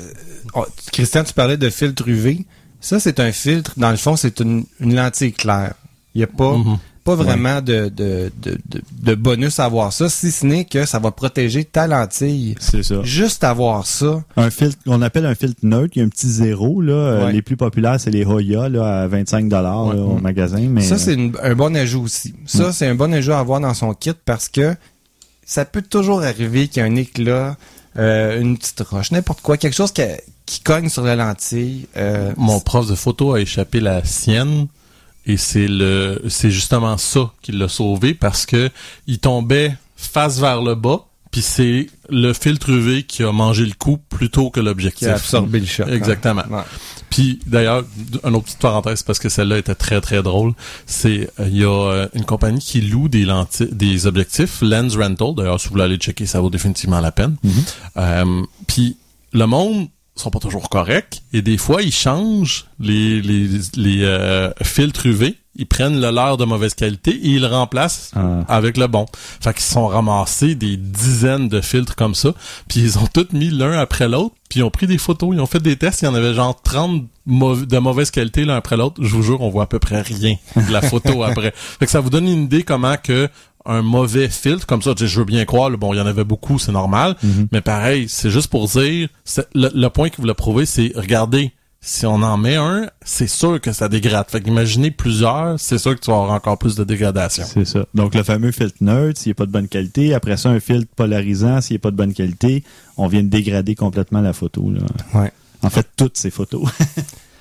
oh, Christian, tu parlais de filtre UV. Ça, c'est un filtre. Dans le fond, c'est une, une lentille claire. Il n'y a pas, Mhm. Pas vraiment de, de, de, de, de bonus à avoir ça, si ce n'est que ça va protéger ta lentille. C'est ça. Juste avoir ça. Un filtre qu'on appelle un filtre neutre, il y a un petit zéro là. Euh, Ouais. Les plus populaires c'est les Hoya là à 25 dollars Ouais. au magasin. Mais Ça, c'est une- un bon ajout aussi. Ça, c'est un bon ajout à avoir dans son kit parce que ça peut toujours arriver qu'il y a un éclat euh, une petite roche, n'importe quoi, quelque chose qui, qui cogne sur la lentille. Euh, Mon prof de photo a échappé la sienne et c'est le c'est justement ça qui l'a sauvé parce que il tombait face vers le bas puis c'est le filtre UV qui a mangé le coup plutôt que l'objectif. Qui a absorbé le choc. Hein. Exactement. Ouais. Puis d'ailleurs, une autre petite parenthèse parce que celle-là était très très drôle, c'est euh, il y a euh, une compagnie qui loue des lentilles, des objectifs Lens Rental. D'ailleurs, si vous voulez aller checker, ça vaut définitivement la peine. Euh, puis le monde sont pas toujours corrects et des fois ils changent les les, les euh, filtres UV ils prennent le leur de mauvaise qualité et ils le remplacent Ah. avec le bon. Fait qu'ils sont ramassés des dizaines de filtres comme ça, puis ils ont tous mis l'un après l'autre, puis ils ont pris des photos, ils ont fait des tests, il y en avait genre 30 mau- de mauvaise qualité l'un après l'autre. Je vous jure, on voit à peu près rien de la photo après. Fait que ça vous donne une idée comment que un mauvais filtre comme ça, je veux bien croire, là, bon, il y en avait beaucoup, c'est normal, mais pareil, c'est juste pour dire, le, le point qu'il voulait prouver, c'est, regardez, si on en met un, c'est sûr que ça dégrade. Fait qu'imaginez plusieurs, c'est sûr que tu vas avoir encore plus de dégradation. C'est ça. Donc, le fameux filtre neutre, s'il n'est pas de bonne qualité. Après ça, un filtre polarisant, s'il n'est pas de bonne qualité. On vient de dégrader complètement la photo. Là. Ouais. En fait, toutes ces photos.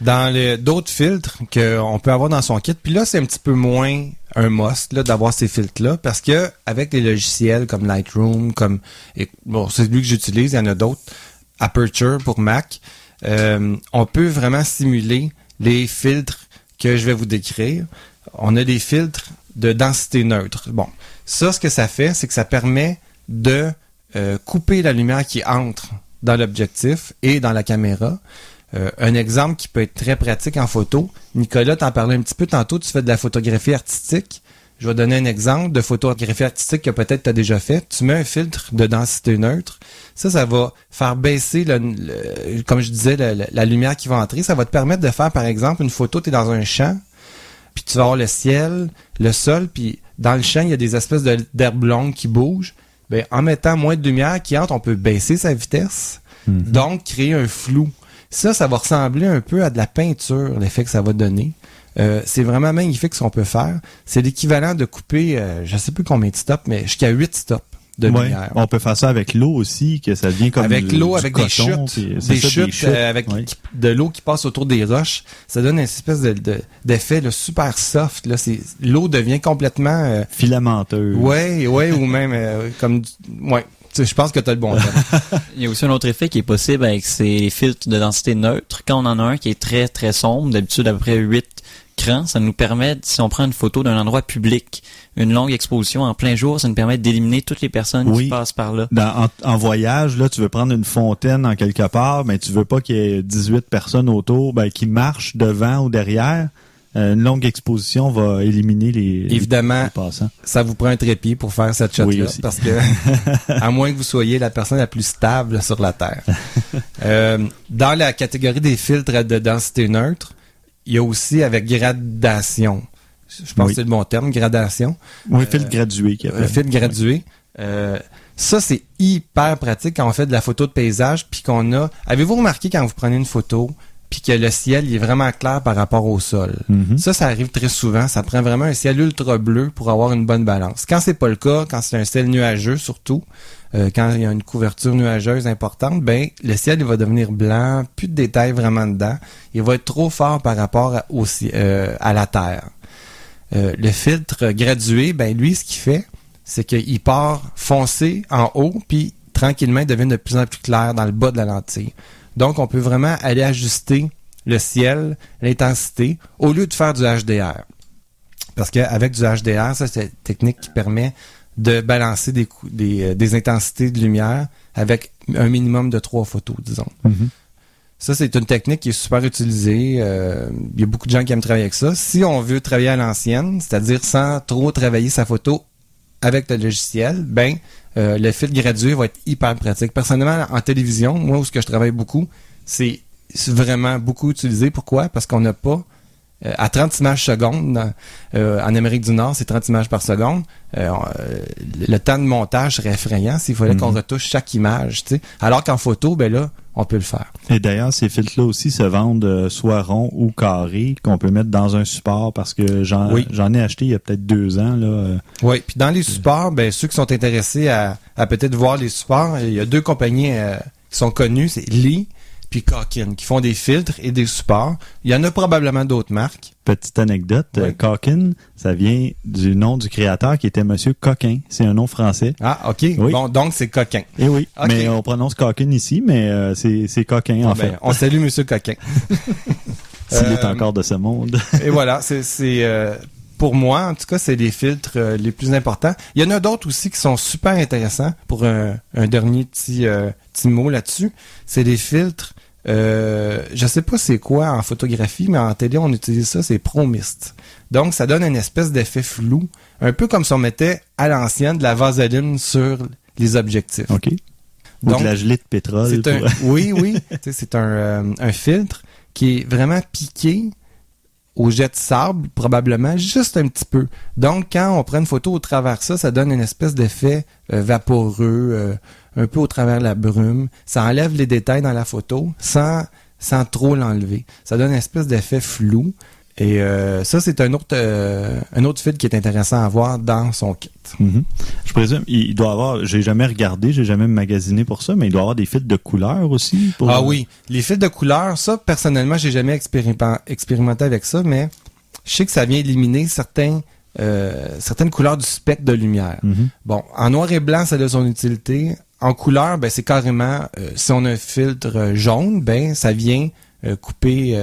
Dans les d'autres filtres qu'on peut avoir dans son kit, puis là c'est un petit peu moins un must là d'avoir ces filtres là parce que avec les logiciels comme Lightroom, comme et, bon c'est lui que j'utilise, il y en a d'autres, Aperture pour Mac, euh, on peut vraiment simuler les filtres que je vais vous décrire. On a des filtres de densité neutre. Bon, ça ce que ça fait, c'est que ça permet de euh, couper la lumière qui entre dans l'objectif et dans la caméra. Euh, un exemple qui peut être très pratique en photo. Nicolas, t'en parlais un petit peu tantôt, tu fais de la photographie artistique. Je vais donner un exemple de photographie artistique que peut-être tu as déjà fait. Tu mets un filtre de densité neutre. Ça, ça va faire baisser, le, le- comme je disais, le- le- la lumière qui va entrer. Ça va te permettre de faire, par exemple, une photo, tu es dans un champ, puis tu vas avoir le ciel, le sol, puis dans le champ, il y a des espèces de- d'herbes longues qui bougent. Ben, en mettant moins de lumière qui entre, on peut baisser sa vitesse, donc créer un flou. Ça, ça va ressembler un peu à de la peinture, l'effet que ça va donner. Euh, c'est vraiment magnifique ce qu'on peut faire. C'est l'équivalent de couper, euh, je sais plus combien de stops, mais jusqu'à 8 stops de Ouais. lumière. On peut faire ça avec l'eau aussi, que ça devient comme avec l'eau, du avec des chutes, puis c'est des ça, chutes, euh, avec de l'eau qui passe autour des roches, ça donne une espèce de, de- d'effet là, super soft. Là, c'est l'eau devient complètement, euh, Filamenteuse. ouais, ouais, ou même euh, comme, du- ouais. Je pense que tu as le bon terme. Il y a aussi un autre effet qui est possible avec ces filtres de densité neutre. Quand on en a un qui est très très sombre, d'habitude à peu près 8 crans, ça nous permet, si on prend une photo d'un endroit public, une longue exposition en plein jour, ça nous permet d'éliminer toutes les personnes Oui. qui passent par là. Dans- en, en voyage, là, tu veux prendre une fontaine en quelque part, mais tu veux pas qu'il y ait 18 personnes autour ben, qui marchent devant ou derrière. Euh, une longue exposition va éliminer les, Évidemment, les passants. ça vous prend un trépied pour faire cette. Oui, aussi. parce que, à moins que vous soyez la personne la plus stable sur la Terre. Euh, dans la catégorie des filtres de densité neutre, il y a aussi avec gradation. Je pense Oui. que c'est le bon terme, gradation. Oui, filtre gradué qui Un appelle. filtre gradué. Euh, ça, c'est hyper pratique quand on fait de la photo de paysage, puis qu'on a... Avez-vous remarqué quand vous prenez une photo, puis que le ciel il est vraiment clair par rapport au sol? Mhm. Ça, ça arrive très souvent. Ça prend vraiment un ciel ultra bleu pour avoir une bonne balance. Quand c'est pas le cas, quand c'est un ciel nuageux surtout, euh, quand il y a une couverture nuageuse importante, ben le ciel il va devenir blanc, plus de détails vraiment dedans. Il va être trop fort par rapport à, au euh, à la terre. Euh, le filtre gradué, ben lui, ce qu'il fait, c'est qu'il part foncé en haut, puis tranquillement, il devient de plus en plus clair dans le bas de la lentille. Donc, on peut vraiment aller ajuster le ciel, l'intensité, au lieu de faire du HDR. Parce qu'avec du HDR, ça, c'est une technique qui permet de balancer des, cou- des, euh, des intensités de lumière avec un minimum de trois photos, disons. Mhm. Ça, c'est une technique qui est super utilisée. Euh, Il y a beaucoup de gens qui aiment travailler avec ça. Si on veut travailler à l'ancienne, c'est-à-dire sans trop travailler sa photo avec le logiciel, ben euh, le fil gradué va être hyper pratique. Personnellement, en télévision, moi où ce que je travaille beaucoup, c'est vraiment beaucoup utilisé. Pourquoi? Parce qu'on n'a pas euh, à 30 images secondes. Euh, en Amérique du Nord, c'est 30 images par seconde. Euh, le temps de montage serait effrayant s'il fallait qu'on mhm. retouche chaque image. sais. Alors qu'en photo, ben là, on peut le faire. Et d'ailleurs, ces filtres-là aussi se vendent soit ronds ou carrés, qu'on peut mettre dans un support parce que j'en ai acheté il y a peut-être deux ans. Là. Oui, puis dans les supports, ben ceux qui sont intéressés à, à peut-être voir les supports, il y a deux compagnies qui sont connues, c'est Lee puis Calkin, qui font des filtres et des supports. Il y en a probablement d'autres marques. Petite anecdote, oui. ça vient du nom du créateur qui était Monsieur Coquin. C'est un nom français. Ah, ok. Bon, donc c'est Coquin. Eh oui, mais on prononce Coquin ici, mais euh, c'est Coquin en ah, ben, fait. On salue Monsieur Coquin. S'il est euh, encore de ce monde. et voilà, c'est euh, pour moi, en tout cas, c'est les filtres les plus importants. Il y en a d'autres aussi qui sont super intéressants. Pour un, dernier petit, petit mot là-dessus, c'est des filtres euh, je sais pas c'est quoi en photographie, mais en télé, on utilise ça, c'est Promist. Donc, ça donne une espèce d'effet flou, un peu comme si on mettait à l'ancienne de la vaseline sur les objectifs. OK. Ou de la gelée de pétrole. oui, oui. c'est un, euh, un filtre qui est vraiment piqué au jet de sable, probablement, juste un petit peu. Donc, quand on prend une photo au travers ça, ça donne une espèce d'effet euh, vaporeux, un peu au travers la brume. Ça enlève les détails dans la photo sans, sans trop l'enlever. Ça donne une espèce d'effet flou. Et euh, ça, c'est un autre euh, un autre fil qui est intéressant à voir dans son kit. Mhm. Je présume, il doit avoir, j'ai jamais regardé, j'ai jamais magasiné pour ça, mais il doit avoir des fils de couleur aussi. Ah oui, les fils de couleur, ça, personnellement, j'ai jamais expérimenté avec ça, mais je sais que ça vient éliminer certains euh, certaines couleurs du spectre de lumière. Mhm. Bon, en noir et blanc, ça a son utilité en couleur, ben c'est carrément euh, si on a un filtre euh, jaune, ben ça vient euh, couper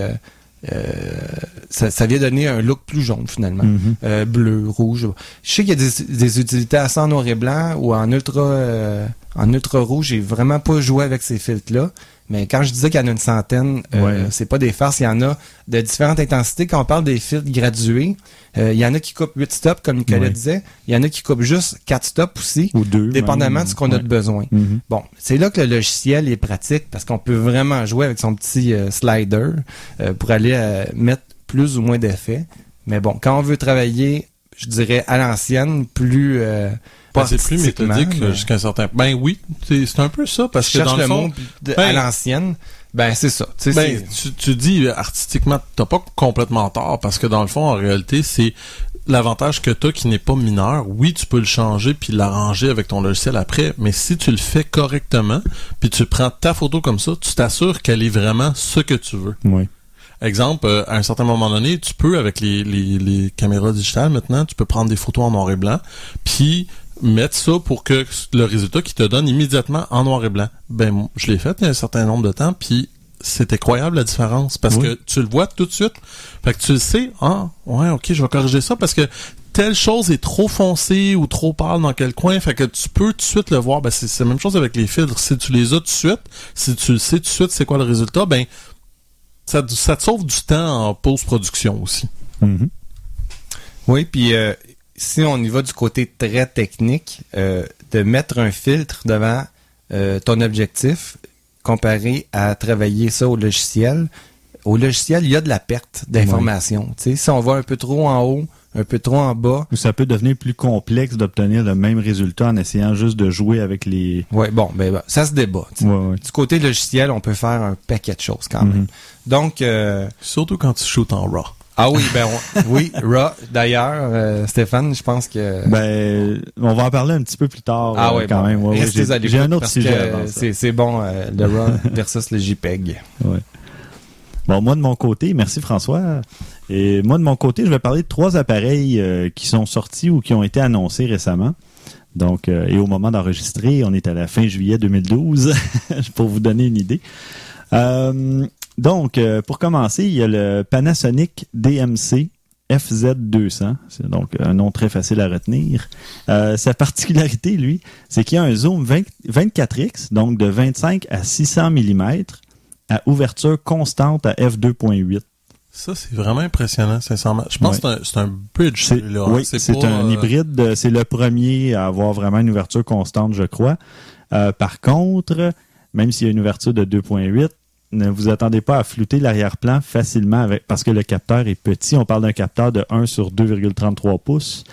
ça, ça, vient donner un look plus jaune finalement. Mm-hmm. bleu, rouge. Je sais qu'il y a des, des, utilités assez en noir et blanc ou en ultra en ultra rouge. J'ai vraiment pas joué avec ces filtres-là. Mais quand je disais qu'il y en a une centaine, euh, c'est pas des farces, il y en a de différentes intensités. Quand on parle des filtres gradués, euh, il y en a qui coupent 8 stops, comme Nicolas disait. Il y en a qui coupent juste 4 stops aussi. Ou deux. Dépendamment de ce qu'on a de besoin. Mm-hmm. Bon, c'est là que le logiciel est pratique parce qu'on peut vraiment jouer avec son petit euh, slider pour aller mettre plus ou moins d'effets. Mais bon, quand on veut travailler, je dirais à l'ancienne, plus ben, c'est plus méthodique jusqu'à un certain Ben oui, c'est un peu ça parce que dans le, fond, à ben, l'ancienne, ben c'est ça. Ben, tu, tu dis artistiquement, t'as pas complètement tort parce que dans le fond, en réalité, c'est l'avantage que tu as qui n'est pas mineur. Oui, tu peux le changer puis l'arranger avec ton logiciel après, mais si tu le fais correctement, puis tu prends ta photo comme ça, tu t'assures qu'elle est vraiment ce que tu veux. Oui. Exemple, euh, à un certain moment donné, tu peux, avec les, les, les caméras digitales maintenant, tu peux prendre des photos en noir et blanc, puis mettre ça pour que le résultat qui te donne immédiatement en noir et blanc. Ben, je l'ai fait il y a un certain nombre de temps, puis c'est incroyable la différence parce que tu le vois tout de suite. Fait que tu le sais, ah, ouais, ok, je vais corriger ça parce que telle chose est trop foncée ou trop pâle dans quel coin, fait que tu peux tout de suite le voir. Ben, c'est la même chose avec les filtres. Si tu les as tout de suite, si tu le sais tout de suite c'est quoi le résultat, ben, ça, ça te sauve du temps en post-production aussi. Mm-hmm. Oui, puis euh, si on y va du côté très technique, euh, de mettre un filtre devant euh, ton objectif comparé à travailler ça au logiciel, au logiciel, il y a de la perte d'informations. Si on va un peu trop en haut, un peu trop en bas. Ça peut devenir plus complexe d'obtenir le même résultat en essayant juste de jouer avec les. Oui, bon, ben, ça se débat. Du côté logiciel, on peut faire un paquet de choses quand même. Mm-hmm. Donc. Euh, Surtout quand tu shootes en RAW. Ah oui, ben oui, Raw. D'ailleurs, euh, Stéphane, je pense que. Ben, on va en parler un petit peu plus tard. Ah oui, quand même. Ouais, J'ai un autre sujet. C'est bon, euh, le Raw versus le JPEG. Ouais. Bon, moi de mon côté, merci François. Et moi de mon côté, je vais parler de trois appareils euh, qui sont sortis ou qui ont été annoncés récemment. Donc, et au moment d'enregistrer, on est à la fin juillet 2012, pour vous donner une idée. Euh, donc, euh, pour commencer, il y a le Panasonic DMC FZ200. C'est donc un nom très facile à retenir. Euh, sa particularité, lui, c'est qu'il y a un zoom 24x, donc de 25 à 600 mm, à ouverture constante à f2.8. Ça, c'est vraiment impressionnant, sincèrement. Je pense que c'est un, bridge, celui-là. Oui, c'est un euh, hybride. C'est le premier à avoir vraiment une ouverture constante, je crois. par contre, même s'il y a une ouverture de 2.8, ne vous attendez pas à flouter l'arrière-plan facilement avec, parce que le capteur est petit. On parle d'un capteur de 1 sur 2,33 pouces.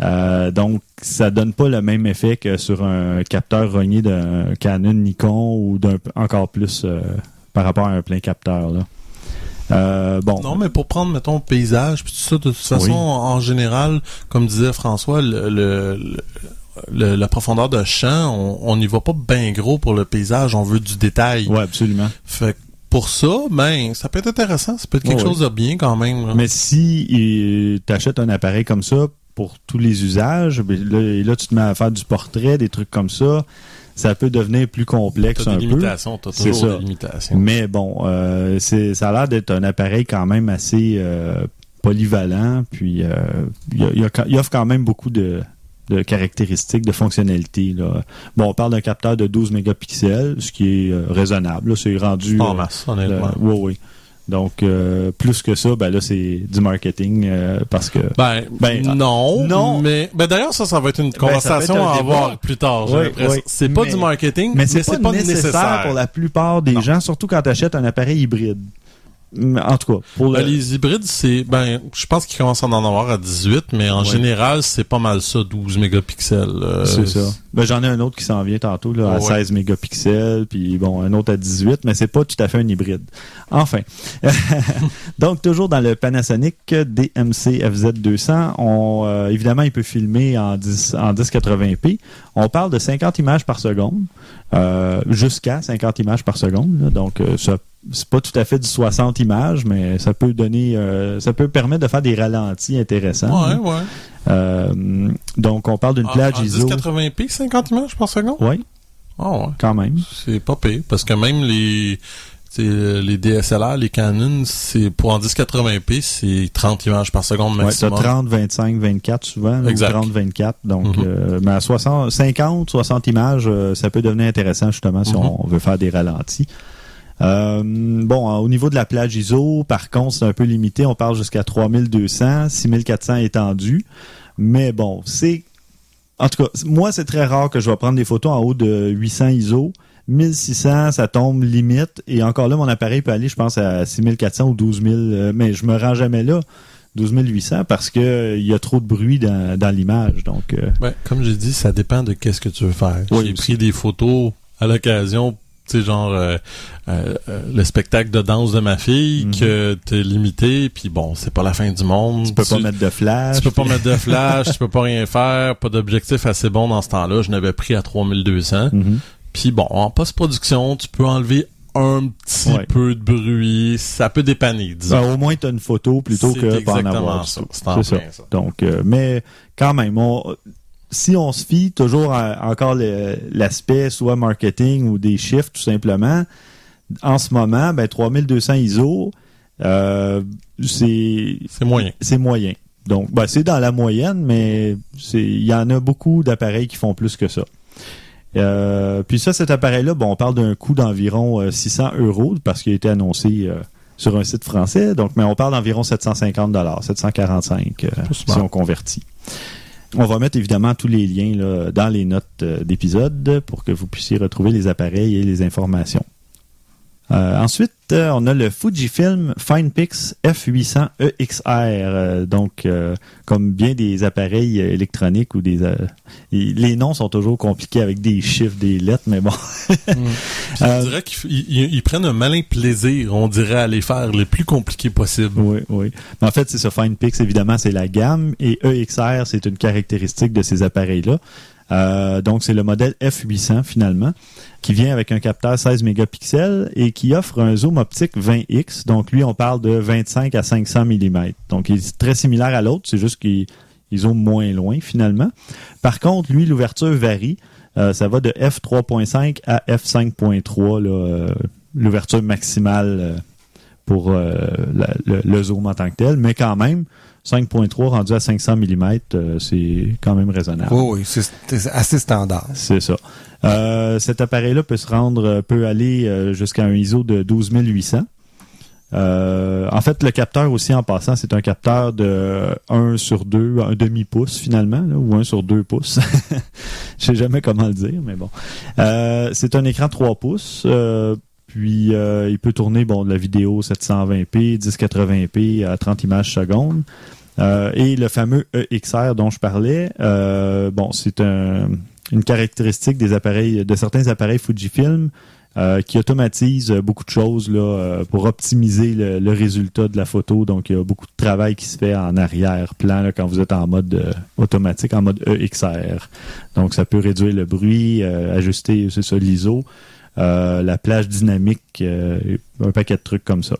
Euh, donc, ça donne pas le même effet que sur un capteur rogné d'un Canon Nikon ou d'un encore plus euh, par rapport à un plein capteur. Là. Euh, bon. Non, mais pour prendre, mettons, paysage, puis tout ça, de toute façon, Oui. en général, comme disait François, le, le- le- la profondeur de champ, on- n'y va pas bien gros pour le paysage, on veut du détail. Ouais, absolument. Fait que pour ça, ben, ça peut être intéressant, ça peut être quelque Ouais, chose de bien quand même. là. Mais si tu achètes un appareil comme ça pour tous les usages, ben là, et là, tu te mets à faire du portrait, des trucs comme ça, ça peut devenir plus complexe un peu. limitations, t'as C'est toujours ça. des limitations. Mais bon, euh, c'est, ça a l'air d'être un appareil quand même assez euh, polyvalent, puis euh, il, y a- il offre quand même beaucoup de, de caractéristiques, de fonctionnalités. Là. Bon, on parle d'un capteur de 12 mégapixels, ce qui est euh, raisonnable. C'est rendu... Pas en euh, masse, honnêtement. ouais, ouais. Donc, euh, plus que ça, ben là, c'est du marketing euh, parce que... Ben, Ben, non, non. mais ben d'ailleurs ça ça va être une Ben, conversation être un à débat. avoir plus tard, Oui, oui. C'est pas Mais- du marketing, Mais c'est pas, nécessaire, pour la plupart des Non. gens, surtout quand tu achètes un appareil hybride. En tout cas, pour Ben, le- les hybrides, c'est ben je pense qu'ils commencent à en avoir à 18, mais en Ouais. général, c'est pas mal ça 12 mégapixels. euh, C'est ça. Ben, j'en ai un autre qui s'en vient tantôt là, à Ouais. 16 mégapixels, puis bon, un autre à 18, mais c'est pas tout à fait un hybride. Enfin. Donc, toujours dans le Panasonic DMC FZ200, on, euh, évidemment, il peut filmer en, 10, en 1080p. On parle de 50 images par seconde, euh, jusqu'à 50 images par seconde. là. donc, euh, ça c'est pas tout à fait du 60 images, mais ça peut donner, euh, ça peut permettre de faire des ralentis intéressants. Ouais, ouais. Euh, donc, on parle d'une plage en ISO. 1080p, 50 images par seconde? Oui, Ah ouais. quand même. C'est pas pire parce que même les les DSLR, les Canon, c'est pour en 1080p, c'est 30 images par seconde Ouais, t'as maximum. 30, 25, 24 souvent. Exact. 30, 24. Donc, Mhm. euh, mais à 60, 50, 60 images, euh, ça peut devenir intéressant justement si Mhm. on veut faire des ralentis. Euh, bon, au niveau de la plage ISO, par contre, c'est un peu limité. On parle jusqu'à 3200, 6400 étendu. Mais bon, c'est... En tout cas, moi, c'est très rare que je vais prendre des photos en haut de 800 ISO. 1600, ça tombe limite. Et encore là, mon appareil peut aller, je pense, à 6400 ou 12000. euh, mais je me rends jamais là. 12800 parce que euh, il y a trop de bruit dans, dans l'image. Donc, euh, Ouais, comme j'ai dit, ça dépend de qu'est-ce que tu veux faire. Oui, j'ai pris des photos à l'occasion, tu sais, genre euh, euh, euh, le spectacle de danse de ma fille, Mhm. que t'es limité, puis bon, c'est pas la fin du monde. tu peux pas mettre de flash. tu peux pas mettre de flash, tu peux pas rien faire, pas d'objectif assez bon dans ce temps-là. Je n'avais pris à 3200. Mhm. Puis bon, en post-production, tu peux enlever un petit Ouais. peu de bruit, ça peut dépanner, disons. Ben, au moins, tu as une photo plutôt que pas en avoir. ça. C'est plein ça. Donc, euh, mais quand même, on- si on se fie toujours à encore l'aspect soit marketing ou des chiffres tout simplement, en ce moment, ben 3200 ISO, euh, c'est moyen. c'est moyen. Donc, ben, c'est dans la moyenne, mais il y en a beaucoup d'appareils qui font plus que ça. Euh, puis ça, cet appareil-là, bon, on parle d'un coût d'environ euh, 600 euros parce qu'il a été annoncé euh, sur un site français. Donc, mais on parle d'environ 750 dollars, 745 euh, Pas si on convertit. On va mettre évidemment tous les liens dans les notes euh, d'épisode pour que vous puissiez retrouver les appareils et les informations. Euh, ensuite, euh, on a le Fujifilm FinePix F800 EXR. euh, donc, euh, comme bien des appareils électroniques ou des... euh, les noms sont toujours compliqués avec des chiffres, des lettres, mais bon. On dirait qu'ils ils- ils prennent un malin plaisir, on dirait, à les faire les plus compliqués possibles. Oui, oui. Mais en fait, c'est ça. FinePix, évidemment, c'est la gamme. Et EXR, c'est une caractéristique de ces appareils-là. Euh, donc, c'est le modèle F800, finalement, qui vient avec un capteur 16 mégapixels et qui offre un zoom optique 20x. Donc, lui, on parle de 25 à 500 mm. Donc, il est très similaire à l'autre. C'est juste qu'il il zoome moins loin, finalement. Par contre, lui, l'ouverture varie. Euh, ça va de f3.5 à f5.3, là, euh, l'ouverture maximale pour le zoom en tant que tel, mais quand même, 5.3 rendu à 500 mm, euh, c'est quand même raisonnable. Oui, oui, c'est c'est assez standard. C'est ça. Euh, cet appareil-là peut se rendre, euh, peut aller euh, jusqu'à un ISO de 12800. Euh, en fait, le capteur aussi, en passant, c'est un capteur de 1 sur 2, un demi-pouce finalement, là, ou 1 sur 2 pouces. Je sais jamais comment le dire, mais bon. Euh, c'est un écran 3 pouces. euh, puis il peut tourner bon de la vidéo 720p, 1080p à 30 images secondes. et le fameux EXR dont je parlais, bon, c'est une caractéristique des appareils, de certains appareils Fujifilm euh, qui automatise beaucoup de choses là, euh, pour optimiser le, résultat de la photo. Donc, il y a beaucoup de travail qui se fait en arrière-plan quand vous êtes en mode euh, automatique, en mode EXR. Donc, ça peut réduire le bruit, ajuster, l'ISO, la plage dynamique, un paquet de trucs comme ça.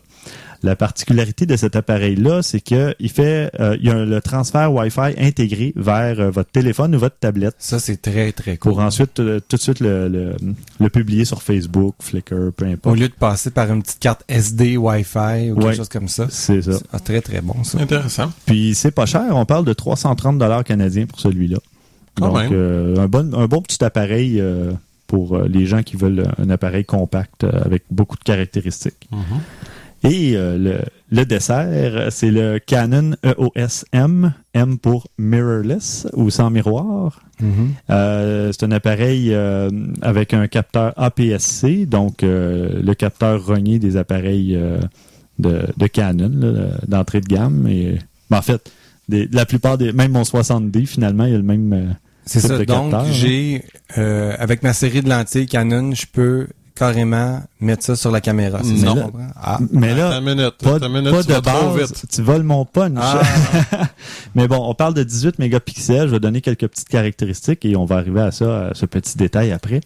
La particularité de cet appareil-là, c'est qu'il fait, euh, il y a le transfert Wi-Fi intégré vers euh, votre téléphone ou votre tablette. Ça, c'est très, très cool. Pour ensuite, euh, tout de suite, le, le, publier sur Facebook, Flickr, peu importe. Au lieu de passer par une petite carte SD Wi-Fi ou quelque chose comme ça. C'est ça. Ah, très, très bon, ça. Intéressant. Puis, c'est pas cher. On parle de 330 dollars canadiens pour celui-là. Donc, un, bon, un bon petit appareil pour les gens qui veulent un appareil compact avec beaucoup de caractéristiques. Mm-hmm. Et euh, le, dessert, c'est le Canon EOS M, M pour mirrorless ou sans miroir. Mm-hmm. Euh, c'est un appareil euh, avec un capteur APS-C, donc le capteur rogné des appareils de, Canon, d'entrée de gamme. Et, ben, en fait, la plupart des, même mon 60D, finalement, il y a le même. C'est ça. donc, j'ai, avec ma série de lentilles Canon, je peux carrément mettre ça sur la caméra. Non. Ça, ah. Mais là, pas, de base, tu voles mon punch. Ah. mais bon, on parle de 18 mégapixels. Je vais donner quelques petites caractéristiques et on va arriver à ça, à ce petit détail après.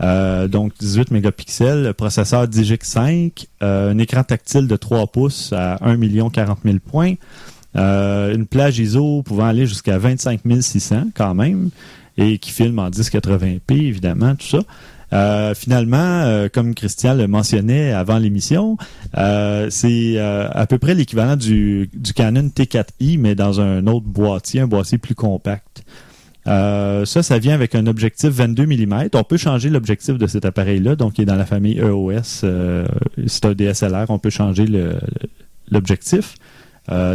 Euh, donc 18 mégapixels, processeur Digix 5, euh, un écran tactile de 3 pouces à 1 40 000 points, euh, une plage ISO pouvant aller jusqu'à 25 600 quand même, et qui filme en 1080p évidemment, tout ça. Euh, finalement, euh, comme Christian le mentionnait avant l'émission, c'est à peu près l'équivalent du, du, Canon T4i, mais dans un autre boîtier, un boîtier plus compact. ça, ça vient avec un objectif 22 mm. On peut changer l'objectif de cet appareil-là, donc il est dans la famille EOS. c'est un DSLR, on peut changer l'objectif.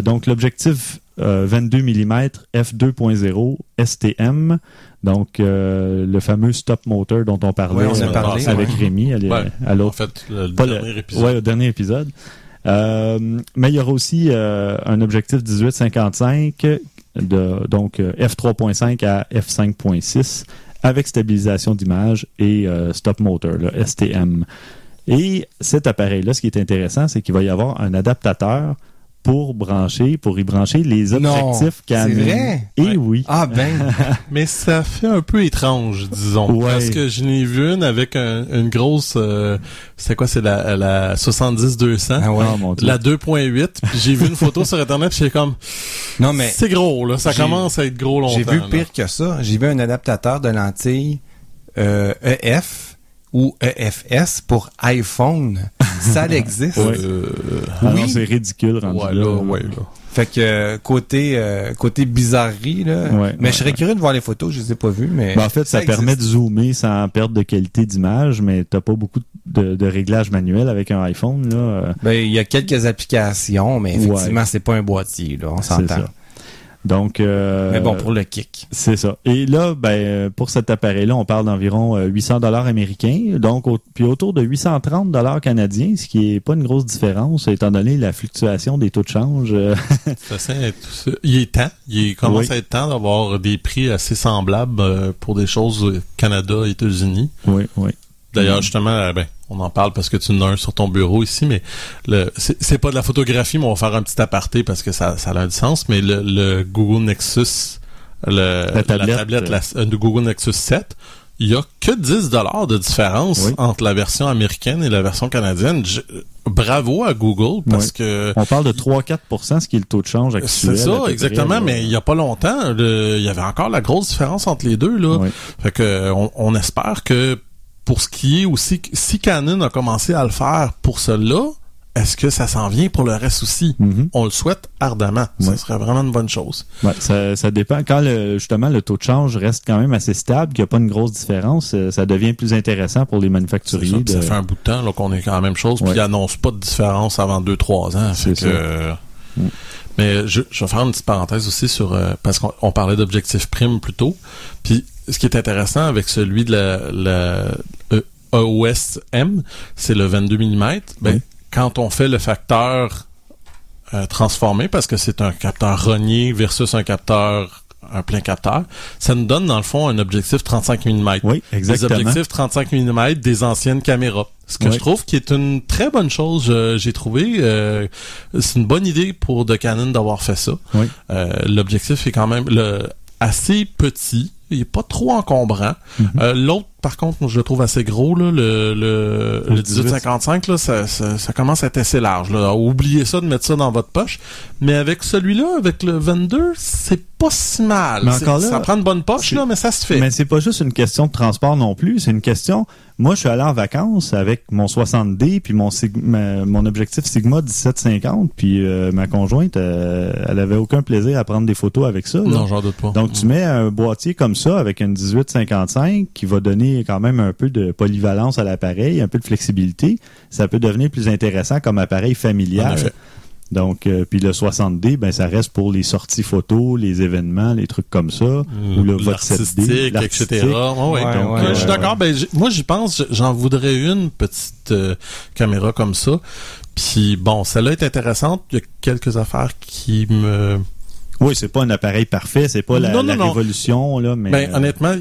Donc l'objectif 22 mm f2.0 STM donc, euh, le fameux stop motor dont on parlait euh, avec Rémi à, En fait, le, dernier épisode. Ouais, dernier épisode. Euh, mais il y aura aussi un objectif 18-55, de, donc f3.5 à f5.6 avec stabilisation d'image et stop motor, le STM. Et cet appareil-là, ce qui est intéressant, c'est qu'il va y avoir un adaptateur pour brancher, pour y brancher les objectifs Canon. C'est vrai? Et oui. Ah ben. Mais ça fait un peu étrange, disons. Parce que je n'ai vu une avec une grosse, euh, c'est quoi, c'est la, la 70-200. Ah ouais. la 2.8. j'ai vu une photo sur Internet j'ai comme, non mais. C'est gros, là. Ça commence à être gros longtemps. J'ai vu pire que ça. J'ai vu un adaptateur de lentilles, euh, EF ou EFS pour iPhone. Ça existe. Euh, oui. c'est ridicule rendu là. Fait que euh, côté euh, côté bizarrerie là. mais je serais curieux de voir les photos, je les ai pas vues, mais. Ben, en fait, ça, permet de zoomer sans perdre de qualité d'image, mais t'as pas beaucoup de, de réglages manuels avec un iPhone là. Ben il y a quelques applications, mais effectivement c'est pas un boîtier là, on s'entend. Donc, euh, mais bon, pour le kick. C'est ça. Et là, ben, pour cet appareil-là, on parle d'environ 800 euh, dollars américains, donc puis autour de 830 dollars canadiens, ce qui est pas une grosse différence étant donné la fluctuation des taux de change. ça, il est temps, il commence à être temps d'avoir des prix assez semblables euh, pour des choses Canada, États-Unis. Oui, oui. D'ailleurs, justement, ben, on en parle parce que tu en as un sur ton bureau ici, mais le c'est pas de la photographie, mais on va faire un petit aparté parce que ça, ça a du sens. Mais le, Google Nexus, le, la tablette, la, euh, Google Nexus 7, il y a que 10 dollars de différence entre la version américaine et la version canadienne. bravo à Google parce que on parle de 3-4% ce qui est le taux de change actuel. C'est ça, exactement. mais il y a pas longtemps, il y avait encore la grosse différence entre les deux là. Fait que on espère que pour ce qui est aussi, si Canon a commencé à le faire pour cela, est-ce que ça s'en vient pour le reste aussi? Mm-hmm. On le souhaite ardemment. Ça serait vraiment une bonne chose. Ouais, ça, ça dépend. Quand le, justement le taux de change reste quand même assez stable, qu'il n'y a pas une grosse différence, euh, ça devient plus intéressant pour les manufacturiers. Ça, fait un bout de temps qu'on est quand la même chose, puis ils n'annoncent pas de différence avant 2-3 ans. Que, mm. Mais je, je, vais faire une petite parenthèse aussi sur euh, parce qu'on parlait d'objectif prime plus tôt. Puis ce qui est intéressant avec celui de la, la EOS M, c'est le 22 mm. Ben, quand on fait le facteur euh, transformé, parce que c'est un capteur rogné versus un capteur un plein capteur, ça nous donne dans le fond un objectif 35 mm. Oui, exactement. Des objectifs 35 mm des anciennes caméras. Ce que Oui. je trouve qui est une très bonne chose, je- j'ai trouvé. euh, c'est une bonne idée pour de Canon d'avoir fait ça. Oui. Euh, L'objectif est quand même le, assez petit. Il est pas trop encombrant. Mhm. Euh, L'autre, par contre, moi, je le trouve assez gros. Là, le, le, Le le 1855, là, ça, ça, ça commence à être assez large. Là. Oubliez ça de mettre ça dans votre poche. Mais avec celui-là, avec le 22, c'est pas si mal. Mais C'est- encore là, ça prend une bonne poche, là, mais ça se fait. Mais c'est pas juste une question de transport non plus, c'est une question. Moi, je suis allé en vacances avec mon 60D puis mon objectif Sigma 1750 puis euh, ma conjointe, euh, elle avait aucun plaisir à prendre des photos avec ça. là. Non, j'en doute pas. Donc tu mets un boîtier comme ça avec une 1855 qui va donner quand même un peu de polyvalence à l'appareil, un peu de flexibilité. Ça peut devenir plus intéressant comme appareil familial. Donc euh, puis le 60D, ben ça reste pour les sorties photos, les événements, les trucs comme ça. ou le vote 7D, l'artistique, etc. l'artistique. Ouais, ouais. Ouais, Donc, ouais, euh, je suis d'accord. Ben, moi, j'y pense. J'en voudrais une petite euh, caméra comme ça. Puis bon, celle-là est intéressante. Il y a quelques affaires qui me. Oui, c'est pas un appareil parfait, c'est pas la, Non, non, la non. révolution là, mais Ben, euh, honnêtement,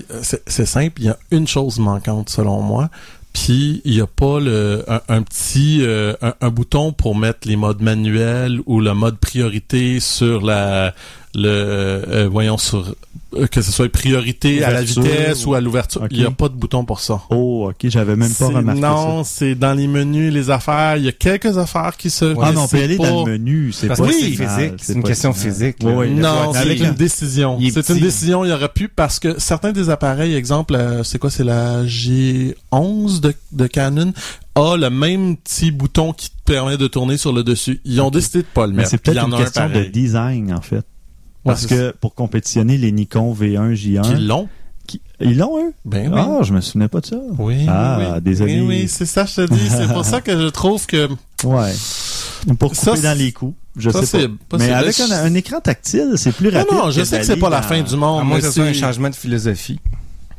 c'est simple. Il y a une chose manquante selon moi. Puis il y a pas le un, un petit euh, un, un bouton pour mettre les modes manuels ou le mode priorité sur la le euh, voyons sur euh, que ce soit priorité à la vitesse ou- ou à l'ouverture. Il y a pas de bouton pour ça. oh, ok, j'avais même pas remarqué non, c'est dans les menus, les affaires. Il y a quelques affaires qui se. Ah non, on peut y aller pas- dans le menu, c'est pas que mal, physique, c'est une question physique, Oui, oui, Non, c'est une un- décision. C'est une décision. Il y aurait pu parce que certains des appareils, exemple, euh, c'est quoi, c'est la G11 de, de Canon, a le même petit bouton qui te permet de tourner sur le dessus. Ils ont décidé de pas le Mais mettre. c'est peut-être une question de design en fait. Parce que pour compétitionner les Nikon V1, J1, Qu'ils l'ont? qui- ils l'ont eux? Ben oui. Ah, je me souvenais pas de ça. Oui, Ah, oui, oui. désolé. Oui, oui, c'est ça, je te dis. C'est pour ça que je trouve que Ouais. Pour Ça, couper dans les coups, je ça, sais pas. pas Mais avec un, un écran tactile, c'est plus Non, rapide. non, je sais que c'est pas la fin du monde. À moins mais que ce soit un changement de philosophie.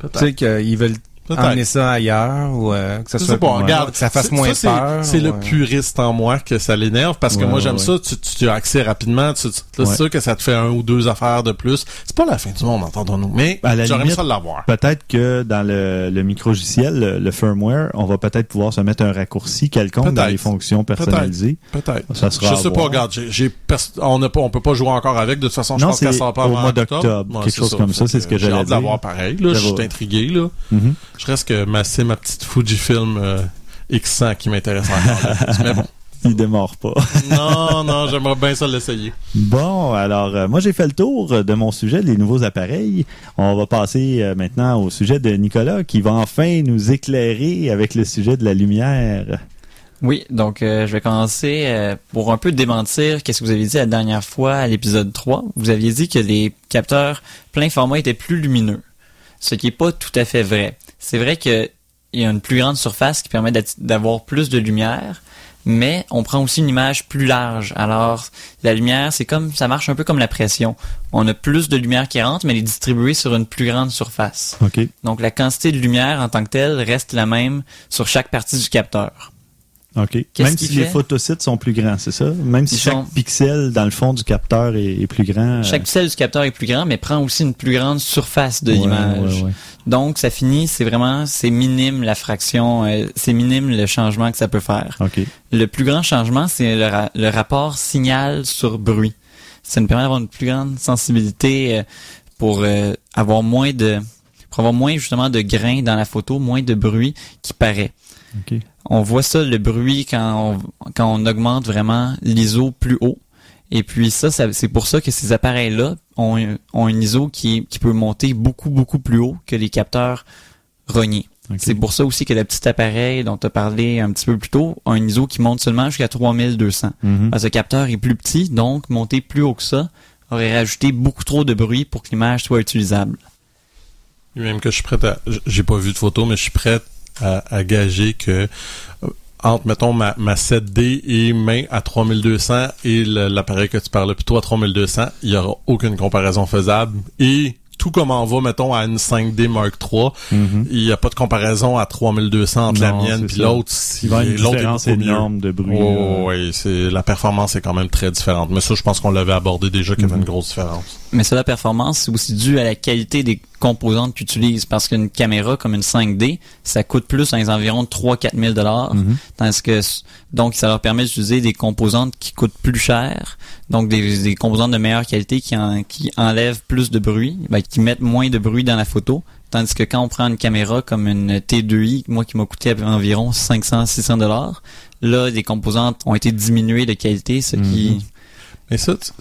Tu sais qu'ils veulent. Emmener ça ailleurs ou euh, que ça Je soit sais pas, regarde, que ça fasse moins ça, c'est- peur. C'est le puriste en moi que ça l'énerve parce que Ouais, moi j'aime ouais. ça, tu, tu, tu as accès rapidement, tu, Ouais. c'est sûr que ça te fait un ou deux affaires de plus. C'est pas la fin du monde, entendons-nous, mais À la limite, ça l'avoir. Peut-être que dans le, le micro-logiciel, le, le firmware, on va peut-être pouvoir se mettre un raccourci quelconque dans les fonctions personnalisées. Peut-être. Ça sera Je sais pas, regarde, j'ai, on on peut pas jouer encore avec. De toute façon, je Non, pense qu'elle sort pas au mois d'octobre, quelque chose comme ça, c'est ce que j'ai hâte de l'avoir pareil. Je suis intrigué là. Je reste que ma, c'est ma petite Fujifilm euh, X100 qui m'intéresse encore. mais bon, Il démarre pas. non, non, j'aimerais bien ça l'essayer. Bon, alors euh, moi j'ai fait le tour de mon sujet, les nouveaux appareils. On va passer euh, maintenant au sujet de Nicolas qui va enfin nous éclairer avec le sujet de la lumière. Oui, donc euh, je vais commencer euh, pour un peu démentir qu'est-ce que vous avez dit la dernière fois à l'épisode 3. Vous aviez dit que les capteurs plein format étaient plus lumineux, ce qui est pas tout à fait vrai. C'est vrai qu'il y a une plus grande surface qui permet d'avoir plus de lumière, mais on prend aussi une image plus large. Alors la lumière, c'est comme ça marche un peu comme la pression. On a plus de lumière qui rentre, mais elle est distribuée sur une plus grande surface. OK. Donc la quantité de lumière en tant que telle reste la même sur chaque partie du capteur. OK. Même si les photosites sont plus grands, c'est ça? Même si Ils chaque sont- pixel dans le fond du capteur est, est plus grand. euh, Chaque pixel du capteur est plus grand, mais prend aussi une plus grande surface de ouais, l'image. ouais, ouais. Donc, ça finit, c'est vraiment, c'est minime la fraction, euh, c'est minime le changement que ça peut faire. OK. Le plus grand changement, c'est le, ra- le rapport signal sur bruit. Ça nous permet d'avoir une plus grande sensibilité euh, pour euh, avoir moins de, pour avoir moins justement de grains dans la photo, moins de bruit qui paraît. On voit ça, le bruit, quand on, quand on augmente vraiment l'ISO plus haut. Et puis ça, ça- c'est pour ça que ces appareils-là ont, un- ont une ISO qui, qui peut monter beaucoup, beaucoup plus haut que les capteurs rognés. C'est pour ça aussi que le petit appareil dont tu as parlé un petit peu plus tôt a une ISO qui monte seulement jusqu'à 3200. Mhm. Parce que le capteur est plus petit, donc monter plus haut que ça aurait rajouté beaucoup trop de bruit pour que l'image soit utilisable. Même que je suis prêt à. J'ai pas vu de photo, mais je suis prêt à, à gager que euh, entre, mettons, ma, ma 7D et main à 3200 et l'appareil que tu parlais plutôt à 3200, il y aura aucune comparaison faisable et tout comme on va, mettons, à une 5D Mark III, Mhm. il n'y a pas de comparaison à 3200 entre la mienne ça. l'autre. Si Il va y avoir une l'autre est différence beaucoup mieux. énorme de bruit. Oh, là. oui, la performance est quand même très différente. Mais ça, je pense qu'on l'avait abordé déjà qu'il y avait Mhm. une grosse différence. Mais ça, la performance, c'est aussi dû à la qualité des composantes qu'ils utilisent. Parce qu'une caméra comme une 5D, ça coûte plus dans les environs de 3-4 000 dollars. Mhm. Tandis que, donc, ça leur permet d'utiliser des composantes qui coûtent plus cher. Donc, des, des composantes de meilleure qualité qui, en- qui enlèvent plus de bruit, ben, qui mettent moins de bruit dans la photo. Tandis que quand on prend une caméra comme une T2i, moi qui m'a coûté environ 500-600 dollars, là, des composantes ont été diminuées de qualité, ce qui... Mais ça, tu-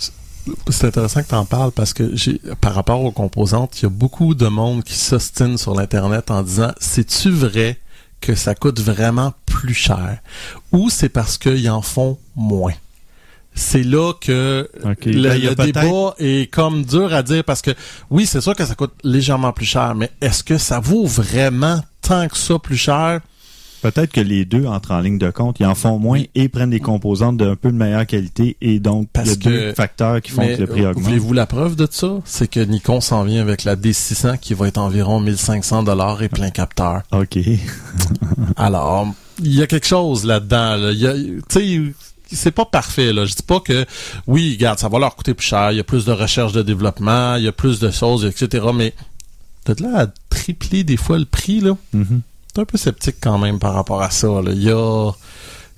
c'est intéressant que tu en parles parce que j'ai, par rapport aux composantes, il y a beaucoup de monde qui s'ostine sur l'Internet en disant, c'est-tu vrai que ça coûte vraiment plus cher? Ou c'est parce qu'ils en font moins? C'est là que le, Ben, le débat est comme dur à dire parce que oui, c'est sûr que ça coûte légèrement plus cher, mais est-ce que ça vaut vraiment tant que ça plus cher? Peut-être que les deux entrent en ligne de compte, ils en font moins et prennent des composantes d'un peu de meilleure qualité et donc il y a Parce que- deux facteurs qui font Mais, que le prix augmente. Voulez-vous la preuve de ça? C'est que Nikon s'en vient avec la D600 qui va être environ 1500 dollars et plein capteur. OK. Alors, il y a quelque chose là-dedans. Là. Tu sais, c'est pas parfait. Là. Je dis pas que, oui, regarde, ça va leur coûter plus cher. Il y a plus de recherche de développement, il y a plus de choses, etc. Mais peut-être là à tripler des fois le prix, là. Mhm. T'es un peu sceptique quand même par rapport à ça. Là. Il y a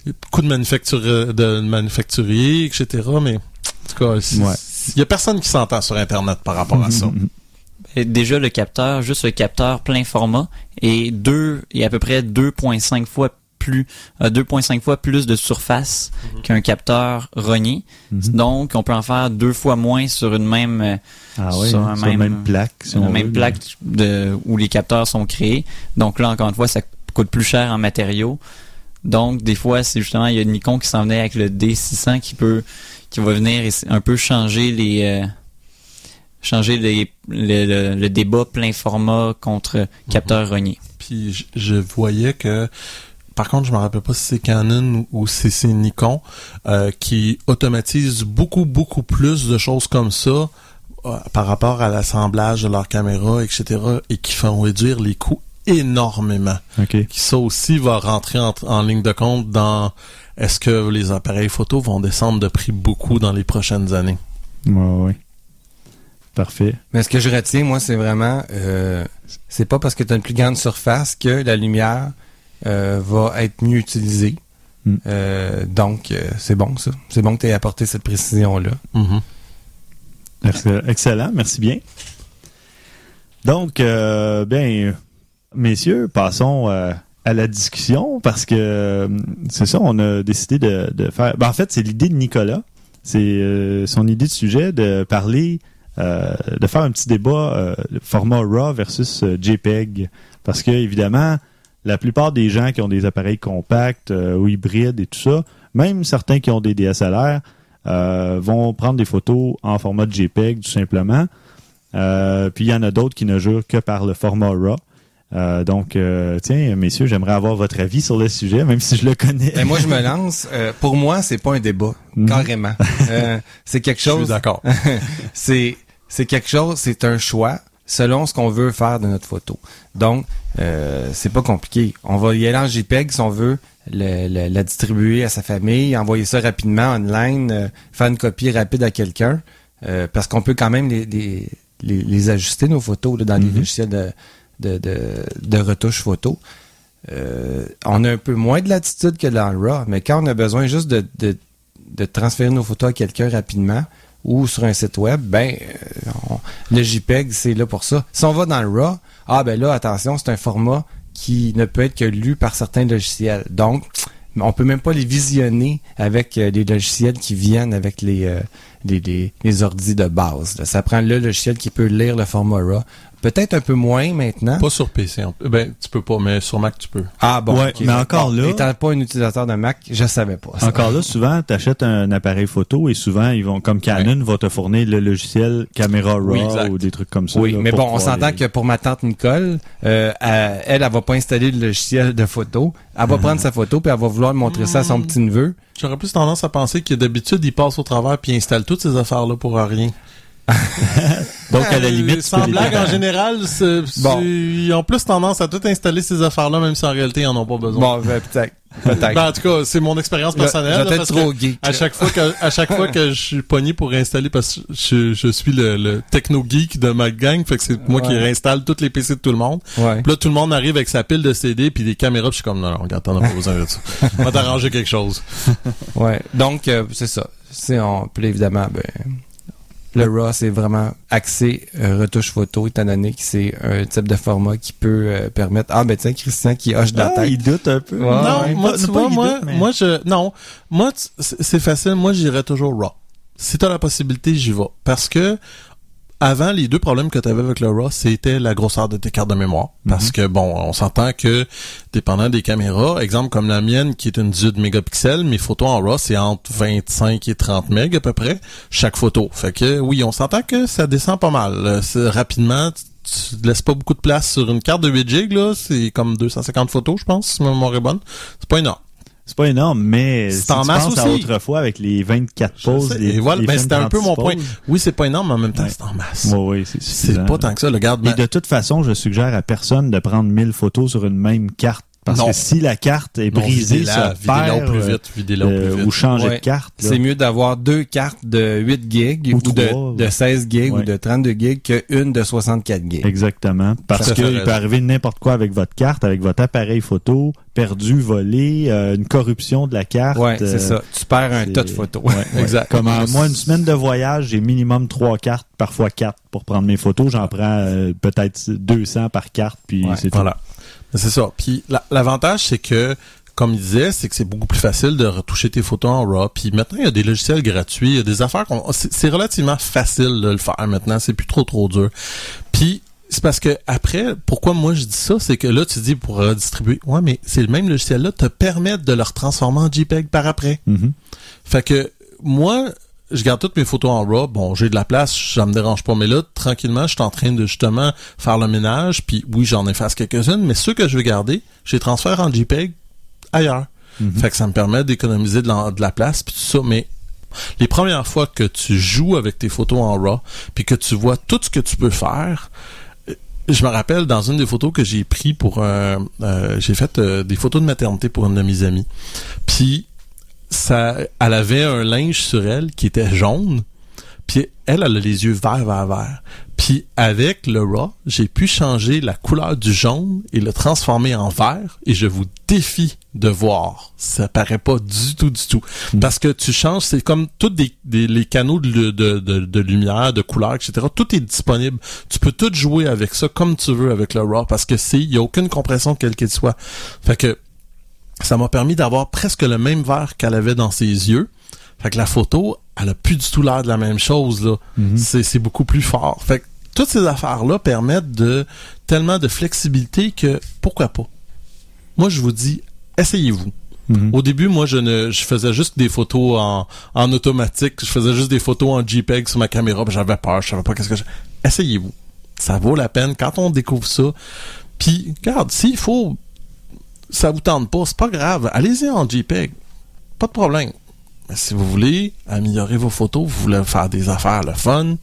il y a beaucoup de, manufacturiers, de manufacturiers, etc. Mais en tout cas, Ouais. il y a personne qui s'entend sur Internet par rapport à ça. Mhm. Et déjà le capteur, juste le capteur plein format est deux est à peu près 2.5 fois plus euh, 2.5 fois plus de surface qu'un capteur rogné. Mhm. Donc on peut en faire deux fois moins sur une même euh, Ah oui, sur un sur même- même plaque. si sur la on même veut. plaque de où les capteurs sont créés. Donc là encore une fois ça coûte plus cher en matériaux. Donc des fois c'est justement il y a Nikon qui s'en venait avec le D600 qui peut qui va venir un peu changer les euh, changer les, le, le- le débat plein format contre capteur rogné. Puis je, je voyais que, par contre, je me rappelle pas si c'est Canon ou si c'est Nikon, euh, qui automatise beaucoup, beaucoup plus de choses comme ça euh, par rapport à l'assemblage de leur caméra, etc., et qui font réduire les coûts énormément. OK. Qui ça aussi va rentrer en, en ligne de compte dans est-ce que les appareils photo vont descendre de prix beaucoup dans les prochaines années? Ouais, ouais. Parfait. Mais ce que je retiens, moi, c'est vraiment, euh, c'est pas parce que tu as une plus grande surface que la lumière euh, va être mieux utilisée. Mm. Euh, donc, euh, c'est bon, ça. C'est bon que tu aies apporté cette précision-là. Mhm. Merci- Excellent, merci bien. Donc, euh, bien, messieurs, passons euh, à la discussion parce que c'est ça, on a décidé de, de faire. ben, en fait, c'est l'idée de Nicolas. C'est euh, son idée de sujet de parler, euh, de faire un petit débat euh, format RAW versus euh, JPEG. Parce que, évidemment, la plupart des gens qui ont des appareils compacts euh, ou hybrides et tout ça, même certains qui ont des DSLR, euh, vont prendre des photos en format JPEG tout simplement. Euh, puis il y en a d'autres qui ne jurent que par le format RAW. Euh, donc, euh, tiens, messieurs, j'aimerais avoir votre avis sur le sujet, même si je le connais. Ben, moi, je me lance. Euh, pour moi, c'est pas un débat, Mhm. carrément. Euh, c'est quelque Je suis chose. d'accord. c'est c'est quelque chose, c'est un choix selon ce qu'on veut faire de notre photo. Donc, euh, c'est pas compliqué. On va y aller en JPEG si on veut le- le- la distribuer à sa famille, envoyer ça rapidement online, euh, faire une copie rapide à quelqu'un, euh, parce qu'on peut quand même les, les, les, les ajuster nos photos là, dans les Mhm. logiciels de, de, de, de retouche photo. Euh, on a un peu moins de latitude que dans le RAW, mais quand on a besoin juste de, de, de transférer nos photos à quelqu'un rapidement ou sur un site web, ben euh, le JPEG, c'est là pour ça. Si on va dans le RAW, ah ben là, attention, c'est un format qui ne peut être que lu par certains logiciels. Donc, on peut même pas les visionner avec euh, les logiciels qui viennent avec les, euh, les, les, de base. Ça prend le logiciel qui peut lire le format RAW. Peut-être un peu moins maintenant. Pas sur PC. en- Ben, tu peux pas, mais sur Mac, tu peux. Ah bon, Ouais, mais encore Bon, là- Étant pas un utilisateur de Mac, je savais pas. ça. Encore là, souvent, tu achètes un appareil photo et souvent, ils vont, comme Canon, va te fournir le logiciel caméra RAW Oui, ou des trucs comme ça. Oui, là, mais bon, on s'entend les- que pour ma tante Nicole, euh, elle, elle, elle va pas installer le logiciel de photo. Elle va prendre sa photo puis elle va vouloir montrer ça à son petit neveu. J'aurais plus tendance à penser que d'habitude, il passe au travers puis il installe toutes ces affaires-là pour rien. Donc, à la limite, sans blague, en général, Bon. ils ont plus tendance à tout installer ces affaires-là, même si en réalité, ils en ont pas besoin. Bon, ben, peut-être. Peut-être. Ben, en tout cas, c'est mon expérience personnelle. Je là, vais être parce trop que geek. à chaque fois que à chaque fois que je suis pogné pour réinstaller parce que je, je suis le, le techno geek de ma gang fait que c'est moi qui réinstalle tous les PC de tout le monde Ouais. puis là tout le monde arrive avec sa pile de CD puis des caméras puis je suis comme non, non regarde t'en as pas besoin de ça on va t'arranger quelque chose Ouais. Donc, euh, c'est ça. C'est on, puis évidemment, ben, le RAW, c'est vraiment axé euh, retouche photo, étant donné que c'est un type de format qui peut euh, permettre. Ah, ben, tiens, Christian qui hoche de la Ah, tête. il doute un peu. Ouais, non ouais. moi tu vois moi doute, mais- moi je non moi tu- c'est c'est facile moi j'irais toujours raw si t'as la possibilité j'y vais parce que avant, les deux problèmes que tu avais avec le RAW, c'était la grosseur de tes cartes de mémoire. Parce que, bon, on s'entend que, dépendant des caméras, exemple comme la mienne, qui est une 18 mégapixels, mes photos en RAW, c'est entre 25 et 30 MB à peu près, chaque photo. Fait que, oui, on s'entend que ça descend pas mal. Euh, Rapidement, tu laisses pas beaucoup de place sur une carte de 8 GB, là. C'est comme 250 photos, je pense, si ma mémoire est bonne. C'est pas énorme. C'est pas énorme, mais C'est si en tu masse penses à aussi. autrefois avec les 24 pauses, les, Et voilà, les ben, c'était un peu 36 mon point. Oui, c'est pas énorme, mais en même temps, Ouais. c'est en masse. Ouais, ouais, c'est pas tant que ça, le garde. Et de toute façon, je suggère à personne de prendre 1000 photos sur une même carte. Parce Non. que si la carte est Non, brisée, videz-la perd, au plus euh, vite, au euh, plus vite. ou changer Ouais. de carte. C'est mieux d'avoir deux cartes de 8 gigs Ou de, ouais. de 16 gigs Ouais. ou de 32 gigs qu'une de 64 gigs. Exactement. Parce Ça qu'il peut arriver n'importe quoi avec votre carte, avec votre appareil photo, perdu, volé, euh, une corruption de la carte. Ouais, euh, c'est ça. Tu perds un tas de photos. Ouais. Exact. Comme euh, moi, une semaine de voyage, j'ai minimum trois cartes, parfois quatre pour prendre mes photos. J'en prends euh, peut-être 200 par carte, puis Ouais, c'est tout. C'est ça. Puis la- l'avantage, c'est que, comme il disait, c'est que c'est beaucoup plus facile de retoucher tes photos en RAW. Puis maintenant, il y a des logiciels gratuits, il y a des affaires qu'on... C'est relativement facile de le faire maintenant. C'est plus trop, trop dur. Puis c'est parce que après, pourquoi moi je dis ça, c'est que là, tu dis pour redistribuer. Ouais, mais c'est le même logiciel-là te permettre de le retransformer en JPEG par après. Mhm. Fait que moi, je garde toutes mes photos en RAW. Bon, j'ai de la place, ça me dérange pas. Mais là, tranquillement, je suis en train de justement faire le ménage. Puis oui, j'en efface quelques-unes, mais ceux que je veux garder, je les transfère en JPEG ailleurs. Mhm. Fait que ça me permet d'économiser de la, de la place puis tout ça. Mais les premières fois que tu joues avec tes photos en RAW, puis que tu vois tout ce que tu peux faire, euh, je me rappelle dans une des photos que j'ai pris pour un, euh, j'ai fait euh, des photos de maternité pour une de mes amies. Puis ça, elle avait un linge sur elle qui était jaune. Puis elle, elle a les yeux verts, verts, verts. Puis avec le RAW, j'ai pu changer la couleur du jaune et le transformer en vert. Et je vous défie de voir. Ça paraît pas du tout, du tout. Parce que tu changes, c'est comme tous des, des- les canaux de, de, de, de lumière, de couleur, etc. Tout est disponible. Tu peux tout jouer avec ça comme tu veux avec le RAW parce que c'est, il y a aucune compression quelle qu'elle soit. Fait que ça m'a permis d'avoir presque le même vert qu'elle avait dans ses yeux. Fait que la photo, elle a plus du tout l'air de la même chose, là. Mhm. C'est, c'est beaucoup plus fort. Fait que toutes ces affaires-là permettent de tellement de flexibilité que pourquoi pas? Moi, je vous dis, essayez-vous. Mhm. Au début, moi, je ne, je faisais juste des photos en, en automatique. Je faisais juste des photos en JPEG sur ma caméra. J'avais peur. Je savais pas qu'est-ce que je... Essayez-vous. Ça vaut la peine quand on découvre ça. Puis, regarde, s'il faut, ça vous tente pas, c'est pas grave. Allez-y en JPEG. Pas de problème. Mais si vous voulez améliorer vos photos, vous voulez faire des affaires, le fun,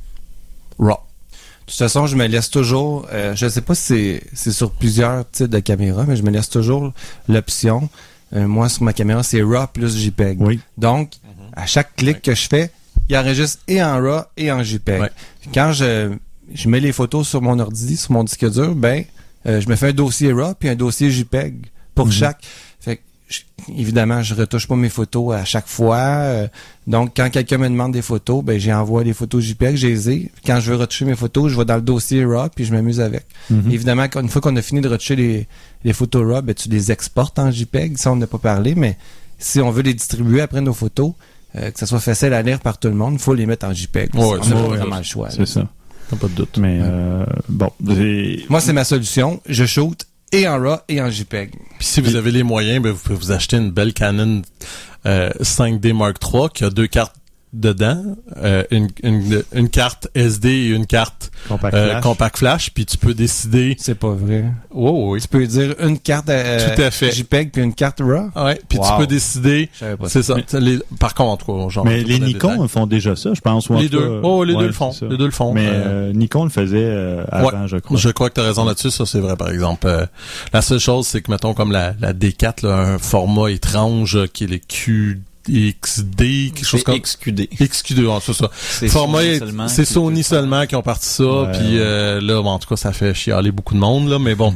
RAW. De toute façon, je me laisse toujours, euh, je sais pas si c'est- sur plusieurs types de caméras, mais je me laisse toujours l'option. euh, moi, sur ma caméra, c'est RAW plus JPEG. Oui. Donc, à chaque clic que je fais, il enregistre et en RAW et en JPEG. Quand je, je mets les photos sur mon ordi, sur mon disque dur, ben, euh, je me fais un dossier RAW puis un dossier JPEG pour Mhm. chaque. Fait que, je- évidemment, je retouche pas mes photos à chaque fois. euh, donc, quand quelqu'un me demande des photos, ben, j'envoie les photos JPEG, je les ai. Quand je veux retoucher mes photos, je vais dans le dossier RAW puis je m'amuse avec. Mhm. Évidemment, une fois qu'on a fini de retoucher les, les photos RAW, ben, tu les exportes en JPEG. Ça, on n'a pas parlé, mais si on veut les distribuer après nos photos, euh, que ça soit facile à lire par tout le monde, il faut les mettre en JPEG. Ouais, on n'a pas vraiment le choix. C'est ça. T'as pas de doute. Mais euh, bon, Moi, c'est ma solution. Je shoot et en RAW et en JPEG. Puis si vous avez les moyens, ben, vous pouvez vous acheter une belle Canon euh, 5D Mark III qui a deux cartes dedans euh, une, une, une carte SD et une carte Compact euh, flash. compact flash, puis tu peux décider. C'est pas vrai. Oh oui. Tu peux dire une carte euh, Tout à fait. JPEG puis une carte RAW? Ouais, puis tu peux décider. C'est ça. Les- par contre, quoi, genre, Mais les Nikon font déjà ça, je pense. les deux. cas, Oh, les ouais, deux le font. Les deux le font. Mais Euh, euh, Nikon le faisait euh, avant, je crois. Je crois que tu as raison là-dessus, ça c'est vrai par exemple. Euh, la seule chose c'est que mettons comme la, la D4 là, un format étrange qui est les QXD quelque chose comme XQD. XQ2, ah, c'est ça. C'est Format Sony seulement c'est Sony seulement qui ont parti ça Ouais, puis euh, là bon, en tout cas ça fait chialer beaucoup de monde là mais bon.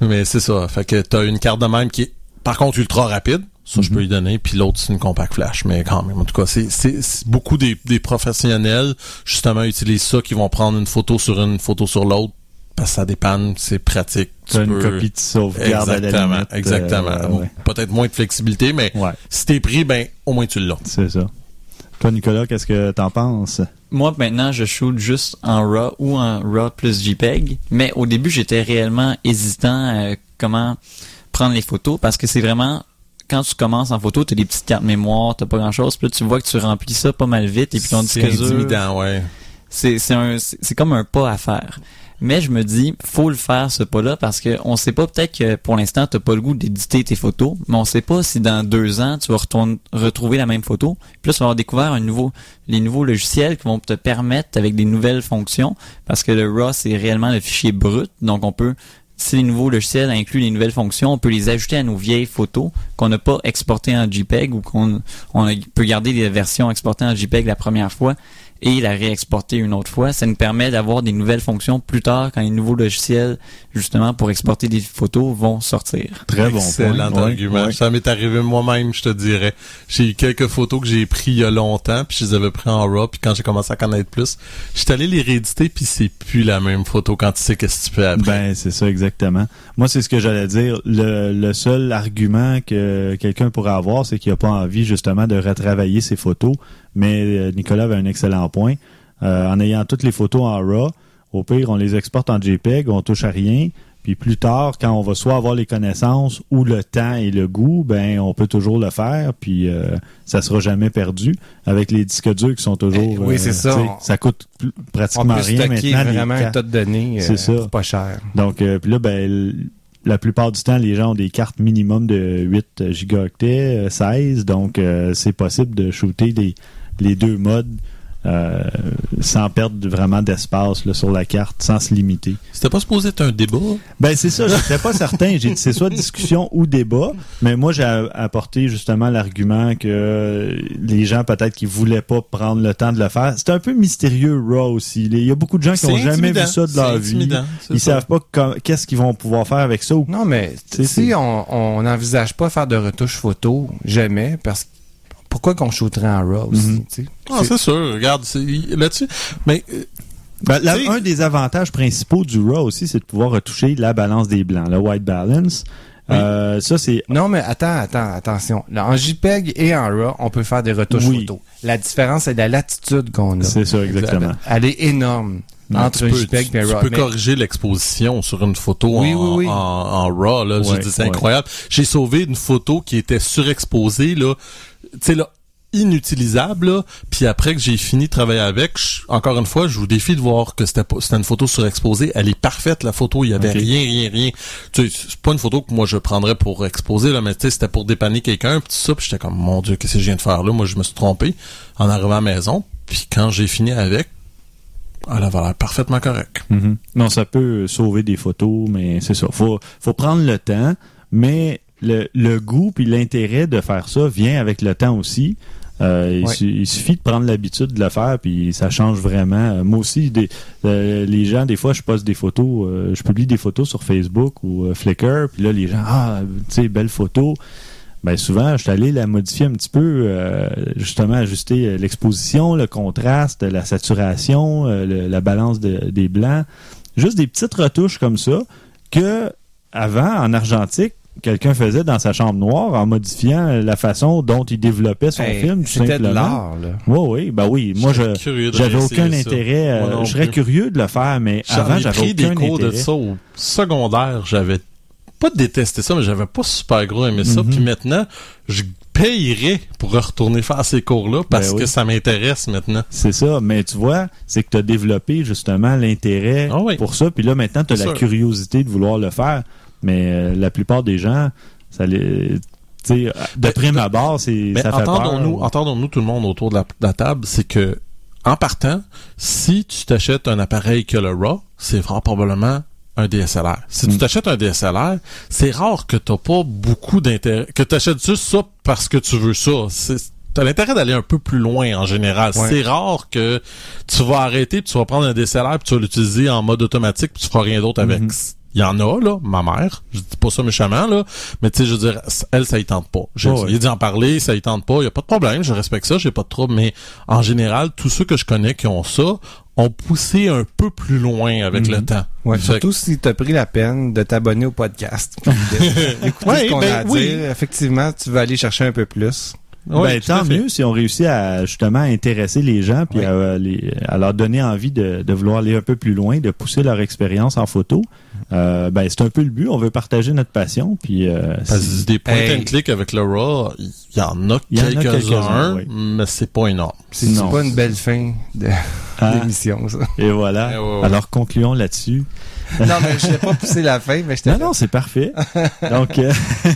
mais c'est ça, fait que tu as une carte de même qui est par contre ultra rapide. Ça, je Mhm. peux y donner. Puis l'autre, c'est une compact flash. Mais quand même, en tout cas, c'est, c'est, c'est beaucoup des, des professionnels, justement, utilisent ça, qui vont prendre une photo sur une photo sur l'autre. Parce que ça dépanne, c'est pratique. Tu as une peux- copie de sauvegarde à la Exactement, limite. exactement. euh, ouais. Peut-être moins de flexibilité, mais Ouais, si t'es pris, ben, au moins tu l'as. c'est ça. Toi, Nicolas, qu'est-ce que t'en penses? Moi, maintenant, je shoot juste en RAW ou en RAW plus JPEG. Mais au début, j'étais réellement hésitant à comment prendre les photos parce que c'est vraiment quand tu commences en photo, tu as des petites cartes mémoire, t'as pas grand chose, puis là tu vois que tu remplis ça pas mal vite et puis ton disque intimidant, ouais. c'est comme un pas à faire. Mais je me dis, faut le faire ce pas-là parce que on sait pas peut-être que pour l'instant t'as pas le goût d'éditer tes photos, mais on sait pas si dans deux ans tu vas retrouver la même photo. Puis là, tu vas avoir découvert un nouveau, les nouveaux logiciels qui vont te permettre avec des nouvelles fonctions parce que le RAW c'est réellement le fichier brut, donc on peut si les nouveaux logiciels incluent les nouvelles fonctions, on peut les ajouter à nos vieilles photos qu'on n'a pas exportées en JPEG ou qu'on on peut garder les versions exportées en JPEG la première fois et la réexporter une autre fois. Ça nous permet d'avoir des nouvelles fonctions plus tard quand les nouveaux logiciels, justement, pour exporter des photos vont sortir. Très bon Excellent point. Argument. ouais. Ça m'est arrivé moi-même, je te dirais. J'ai eu quelques photos que j'ai prises il y a longtemps, puis je les avais pris en RAW, puis quand j'ai commencé à connaître plus, j'étais allé les rééditer, puis c'est plus la même photo quand tu sais qu'est-ce que tu fais après. Ben, c'est ça, exactement. Moi, c'est ce que j'allais dire. Le, le seul argument que quelqu'un pourrait avoir, c'est qu'il n'a pas envie, justement, de retravailler ses photos. Mais euh, Nicolas avait un excellent point. Euh, en ayant toutes les photos en RAW, au pire, on les exporte en JPEG, on touche à rien. Puis plus tard, quand on va soit avoir les connaissances ou le temps et le goût, ben on peut toujours le faire, puis euh, ça sera jamais perdu. Avec les disques durs qui sont toujours, Eh oui, c'est ça. sais, On- ça coûte plus- On pratiquement peut rien maintenant. vraiment un tas de données. C'est euh, ça. Pas cher. Donc, euh, puis là, ben, la plupart du temps, les gens ont des cartes minimum de 8 gigaoctets, euh, 16. Donc, euh, c'est possible de shooter les, les deux modes euh, sans perdre vraiment d'espace sur la carte, sans se limiter. C'était pas supposé être un débat? Ben, c'est ça, j'étais pas certain. J'ai dit, c'est soit discussion ou débat. Mais moi, j'ai a- apporté justement l'argument que les gens, peut-être, qui voulaient pas prendre le temps de le faire. C'est un peu mystérieux, Raw aussi. Il y a beaucoup de gens qui ont jamais vu ça de leur vie. Ils ça. savent pas qu'est-ce qu'ils vont pouvoir faire avec ça ou Non, mais Tu sais, si on n'envisage pas faire de retouches photo, jamais, parce que pourquoi qu'on shooterait en RAW aussi, Mhm. tu sais? Ah, c'est sûr. Regarde, là-dessus. Mais euh, Ben, la- un des avantages principaux du RAW aussi, c'est de pouvoir retoucher la balance des blancs, le white balance. Oui. Euh, ça, c'est. Non, mais attends, attends, attention. Là, en JPEG et en RAW, on peut faire des retouches Oui. photo. La différence, c'est la latitude qu'on a. C'est ça, exactement. Elle est énorme entre tu un peux, JPEG tu, et un tu RAW. peux Mais- corriger l'exposition sur une photo Oui, en, oui, oui. en, en RAW. Là, Je Ouais, dis, c'est ouais. incroyable. J'ai sauvé une photo qui était surexposée. Là, sais là inutilisable là. puis après que j'ai fini de travailler avec je- encore une fois je vous défie de voir que c'était pas c'était une photo surexposée. Elle est parfaite la photo. Il y avait rien rien rien. Tu sais c'est pas une photo que moi je prendrais pour exposer là mais tu sais c'était pour dépanner quelqu'un puis ça. Puis j'étais comme mon dieu qu'est-ce que je viens de faire là? Moi je me suis trompé en arrivant à la maison. Puis quand j'ai fini avec elle avait l'air parfaitement correcte Mhm. Non, ça peut sauver des photos, mais c'est ça. Faut, faut prendre le temps, mais le, le goût puis l'intérêt de faire ça vient avec le temps aussi. Euh, il, Ouais. su- il suffit de prendre l'habitude de le faire, puis ça change vraiment. Euh, Moi aussi, des, euh, les gens, des fois, je poste des photos, euh, je publie des photos sur Facebook ou Flickr, puis là, les gens, ah, tu sais, belle photo. Ben souvent, je suis allé la modifier un petit peu, justement ajuster l'exposition, le contraste, la saturation, le- la balance de- des blancs. Juste des petites retouches comme ça que avant, en argentique, quelqu'un faisait dans sa chambre noire en modifiant la façon dont il développait son Hey, film, tout C'était de l'art, là. Oui, oui, ben oui. Moi, je J'étais curieux de j'avais aucun ça. intérêt. euh, je serais curieux de le faire, mais J'en avant, ai j'avais pris aucun des cours de intérêt. ça au secondaire. J'avais pas détesté ça, mais j'avais pas super gros aimé ça. Mhm. Puis maintenant, je payerais pour retourner faire ces cours-là parce Ben oui. que ça m'intéresse maintenant. C'est ça, mais tu vois, c'est que tu as développé justement l'intérêt Ah oui. pour ça, puis là maintenant tu as la sûr. curiosité de vouloir le faire, mais euh, la plupart des gens, ça les tu sais, de prime abord, c'est Mais ça fait entendons-nous, peur. entendons-nous tout le monde autour de la, de la table, c'est que en partant, si tu t'achètes un appareil qui a le RAW, c'est probablement un DSLR. Si tu Mm. t'achètes un DSLR, c'est rare que t'as pas beaucoup d'intérêt, que t'achètes juste ça parce que tu veux ça. C'est T'as l'intérêt d'aller un peu plus loin en général. Ouais. C'est rare que tu vas arrêter puis tu vas prendre un DSLR puis tu vas l'utiliser en mode automatique puis tu feras rien d'autre avec. Mhm. Il y en a, là, ma mère. Je dis pas ça méchamment, là. Mais tu sais, je veux dire, elle, ça y tente pas. J'ai Ouais, essayé ouais. d'en parler, ça y tente pas. Il y a pas de problème, je respecte ça, j'ai pas de trouble. Mais en général, tous ceux que je connais qui ont ça ont poussé un peu plus loin avec Mhm. le temps. Ouais, surtout si tu as pris la peine de t'abonner au podcast. d'écouter Ouais, ce qu'on ben a à oui. dire. Effectivement, tu vas aller chercher un peu plus. Ouais, ben, à tant mieux si on réussit à justement intéresser les gens puis Oui. à, les- à leur donner envie de, de vouloir aller un peu plus loin, de pousser leur expérience en photo. Euh, ben c'est un peu le but. On veut partager notre passion puis euh, Parce des point Hey. and click avec le RAW, il y en a quelques-uns, oui. mais c'est pas énorme. C'est pas une belle fin de- Ah, ça. et voilà. Eh, ouais, ouais. Alors concluons là-dessus. non, mais je n'ai pas poussé la fin, mais je t'ai Non, fait- non, c'est parfait. Donc, euh,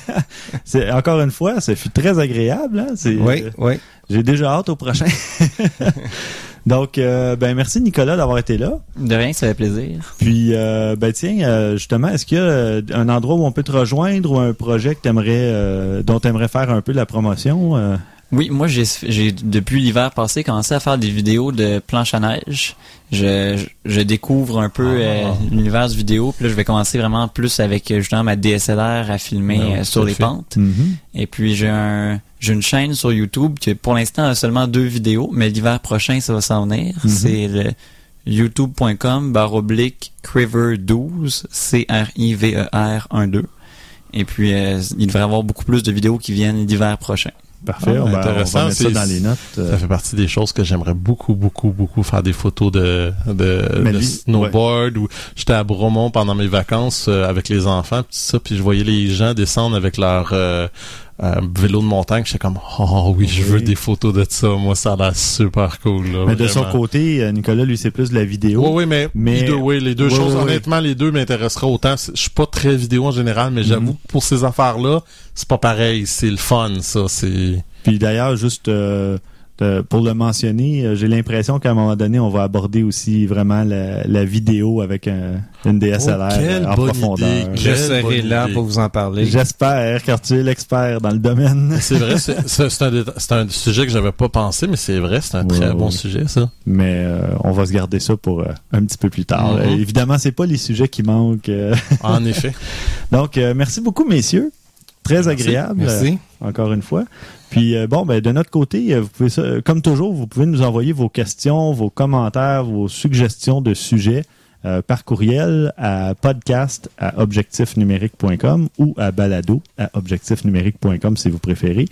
c'est encore une fois, ça fut très agréable. Hein? C'est, Oui, euh, oui. J'ai déjà hâte au prochain. Donc, euh, ben merci Nicolas d'avoir été là. De rien, ça fait plaisir. Puis, euh, ben tiens, euh, justement, est-ce qu'il y a euh, un endroit où on peut te rejoindre ou un projet que t'aimerais, euh, dont tu aimerais faire un peu la promotion euh? Oui, moi j'ai j'ai depuis l'hiver passé commencé à faire des vidéos de planche à neige. Je, je, je découvre un peu Ah. euh, l'univers du vidéo, puis là je vais commencer vraiment plus avec justement ma DSLR à filmer euh, sur les fait. pentes. Mhm. Et puis j'ai un j'ai une chaîne sur YouTube qui pour l'instant a seulement deux vidéos, mais l'hiver prochain ça va s'en venir. Mhm. C'est le youtube.com barre oblique Criver12 C R I V E R 1 2. Et puis euh, il devrait y avoir beaucoup plus de vidéos qui viennent l'hiver prochain. Parfait, Ah, on, va, on va intéressant, mettre ça dans les notes. euh. Ça fait partie des choses que j'aimerais beaucoup, beaucoup, beaucoup faire des photos de, de, Mais de lui- snowboard ou j'étais à Bromont pendant mes vacances euh, avec les enfants puis tout ça puis je voyais les gens descendre avec leur euh, euh, vélo de montagne j'étais comme oh oui je veux des photos de ça moi ça a l'air super cool là, Mais de son côté, euh, Nicolas, lui, c'est plus de la vidéo. Oui, oui, mais, Mais- les deux, oui, les deux Oui, choses, oui, honnêtement, les deux m'intéresseraient autant. Je suis pas très vidéo en général, mais j'avoue Mhm. que pour ces affaires-là, c'est pas pareil. C'est le fun, ça. C'est. Puis d'ailleurs, juste euh, pour le mentionner, euh, j'ai l'impression qu'à un moment donné, on va aborder aussi vraiment la, la vidéo avec un- une DSLR Oh, euh, en profondeur. idée. Je serai là idée. pour vous en parler. J'espère, car tu es l'expert dans le domaine. C'est vrai, c'est un, sujet que j'avais pas pensé, mais c'est vrai, c'est un Ouais, très ouais. bon sujet, ça. Mais euh, on va se garder ça pour euh, un petit peu plus tard. Mhm. Euh, évidemment, c'est pas les sujets qui manquent. euh. En effet. Donc, euh, merci beaucoup, messieurs. Très agréable. Merci. euh, encore une fois. Puis euh, bon, ben de notre côté, euh, vous pouvez euh, comme toujours, vous pouvez nous envoyer vos questions, vos commentaires, vos suggestions de sujets euh, par courriel à podcast à objectifnumérique.com ou à balado à objectifnumérique.com si vous préférez.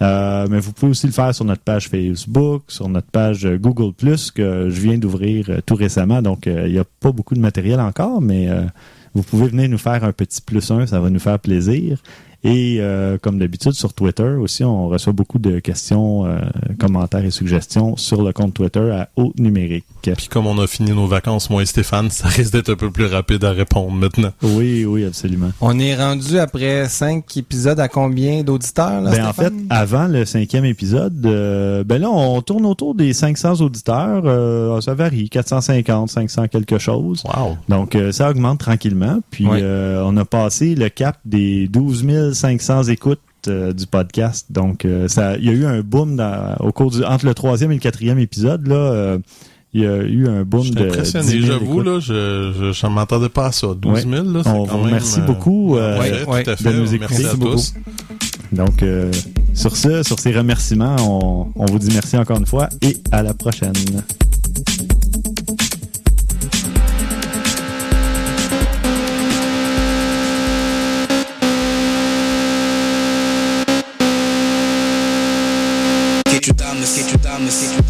Euh, mais vous pouvez aussi le faire sur notre page Facebook, sur notre page euh, Google Plus que je viens d'ouvrir euh, tout récemment. Donc, euh, il n'y a pas beaucoup de matériel encore, mais euh, vous pouvez venir nous faire un petit plus un, ça va nous faire plaisir. Et euh, comme d'habitude, sur Twitter aussi, on reçoit beaucoup de questions, euh, commentaires et suggestions sur le compte Twitter à haut numérique. Puis comme on a fini nos vacances, moi et Stéphane, ça risque d'être un peu plus rapide à répondre maintenant. Oui, oui, absolument. On est rendu après cinq épisodes à combien d'auditeurs, là, Ben, en fait, avant le cinquième épisode, euh, ben là, on tourne autour des 500 auditeurs. euh, ça varie, 450, 500 quelque chose. Wow. Donc, euh, ça augmente tranquillement. Puis, Oui. euh, on a passé le cap des 12 500 écoutes euh, du podcast. Donc, euh, ça, il y a eu un boom dans- au cours du entre le troisième et le quatrième épisode. Là, euh, il y a eu un boom Je de suis 10 impressionné, 000 j'avoue, là, je, je, je m'attendais pas à ça. 12 000, là, c'est On quand vous remercie beaucoup. euh, ouais, ouais, tout à de fait. nous écouter. Merci à tous. Donc, euh, sur ce, sur ces remerciements, on, on vous dit merci encore une fois et à la prochaine. promise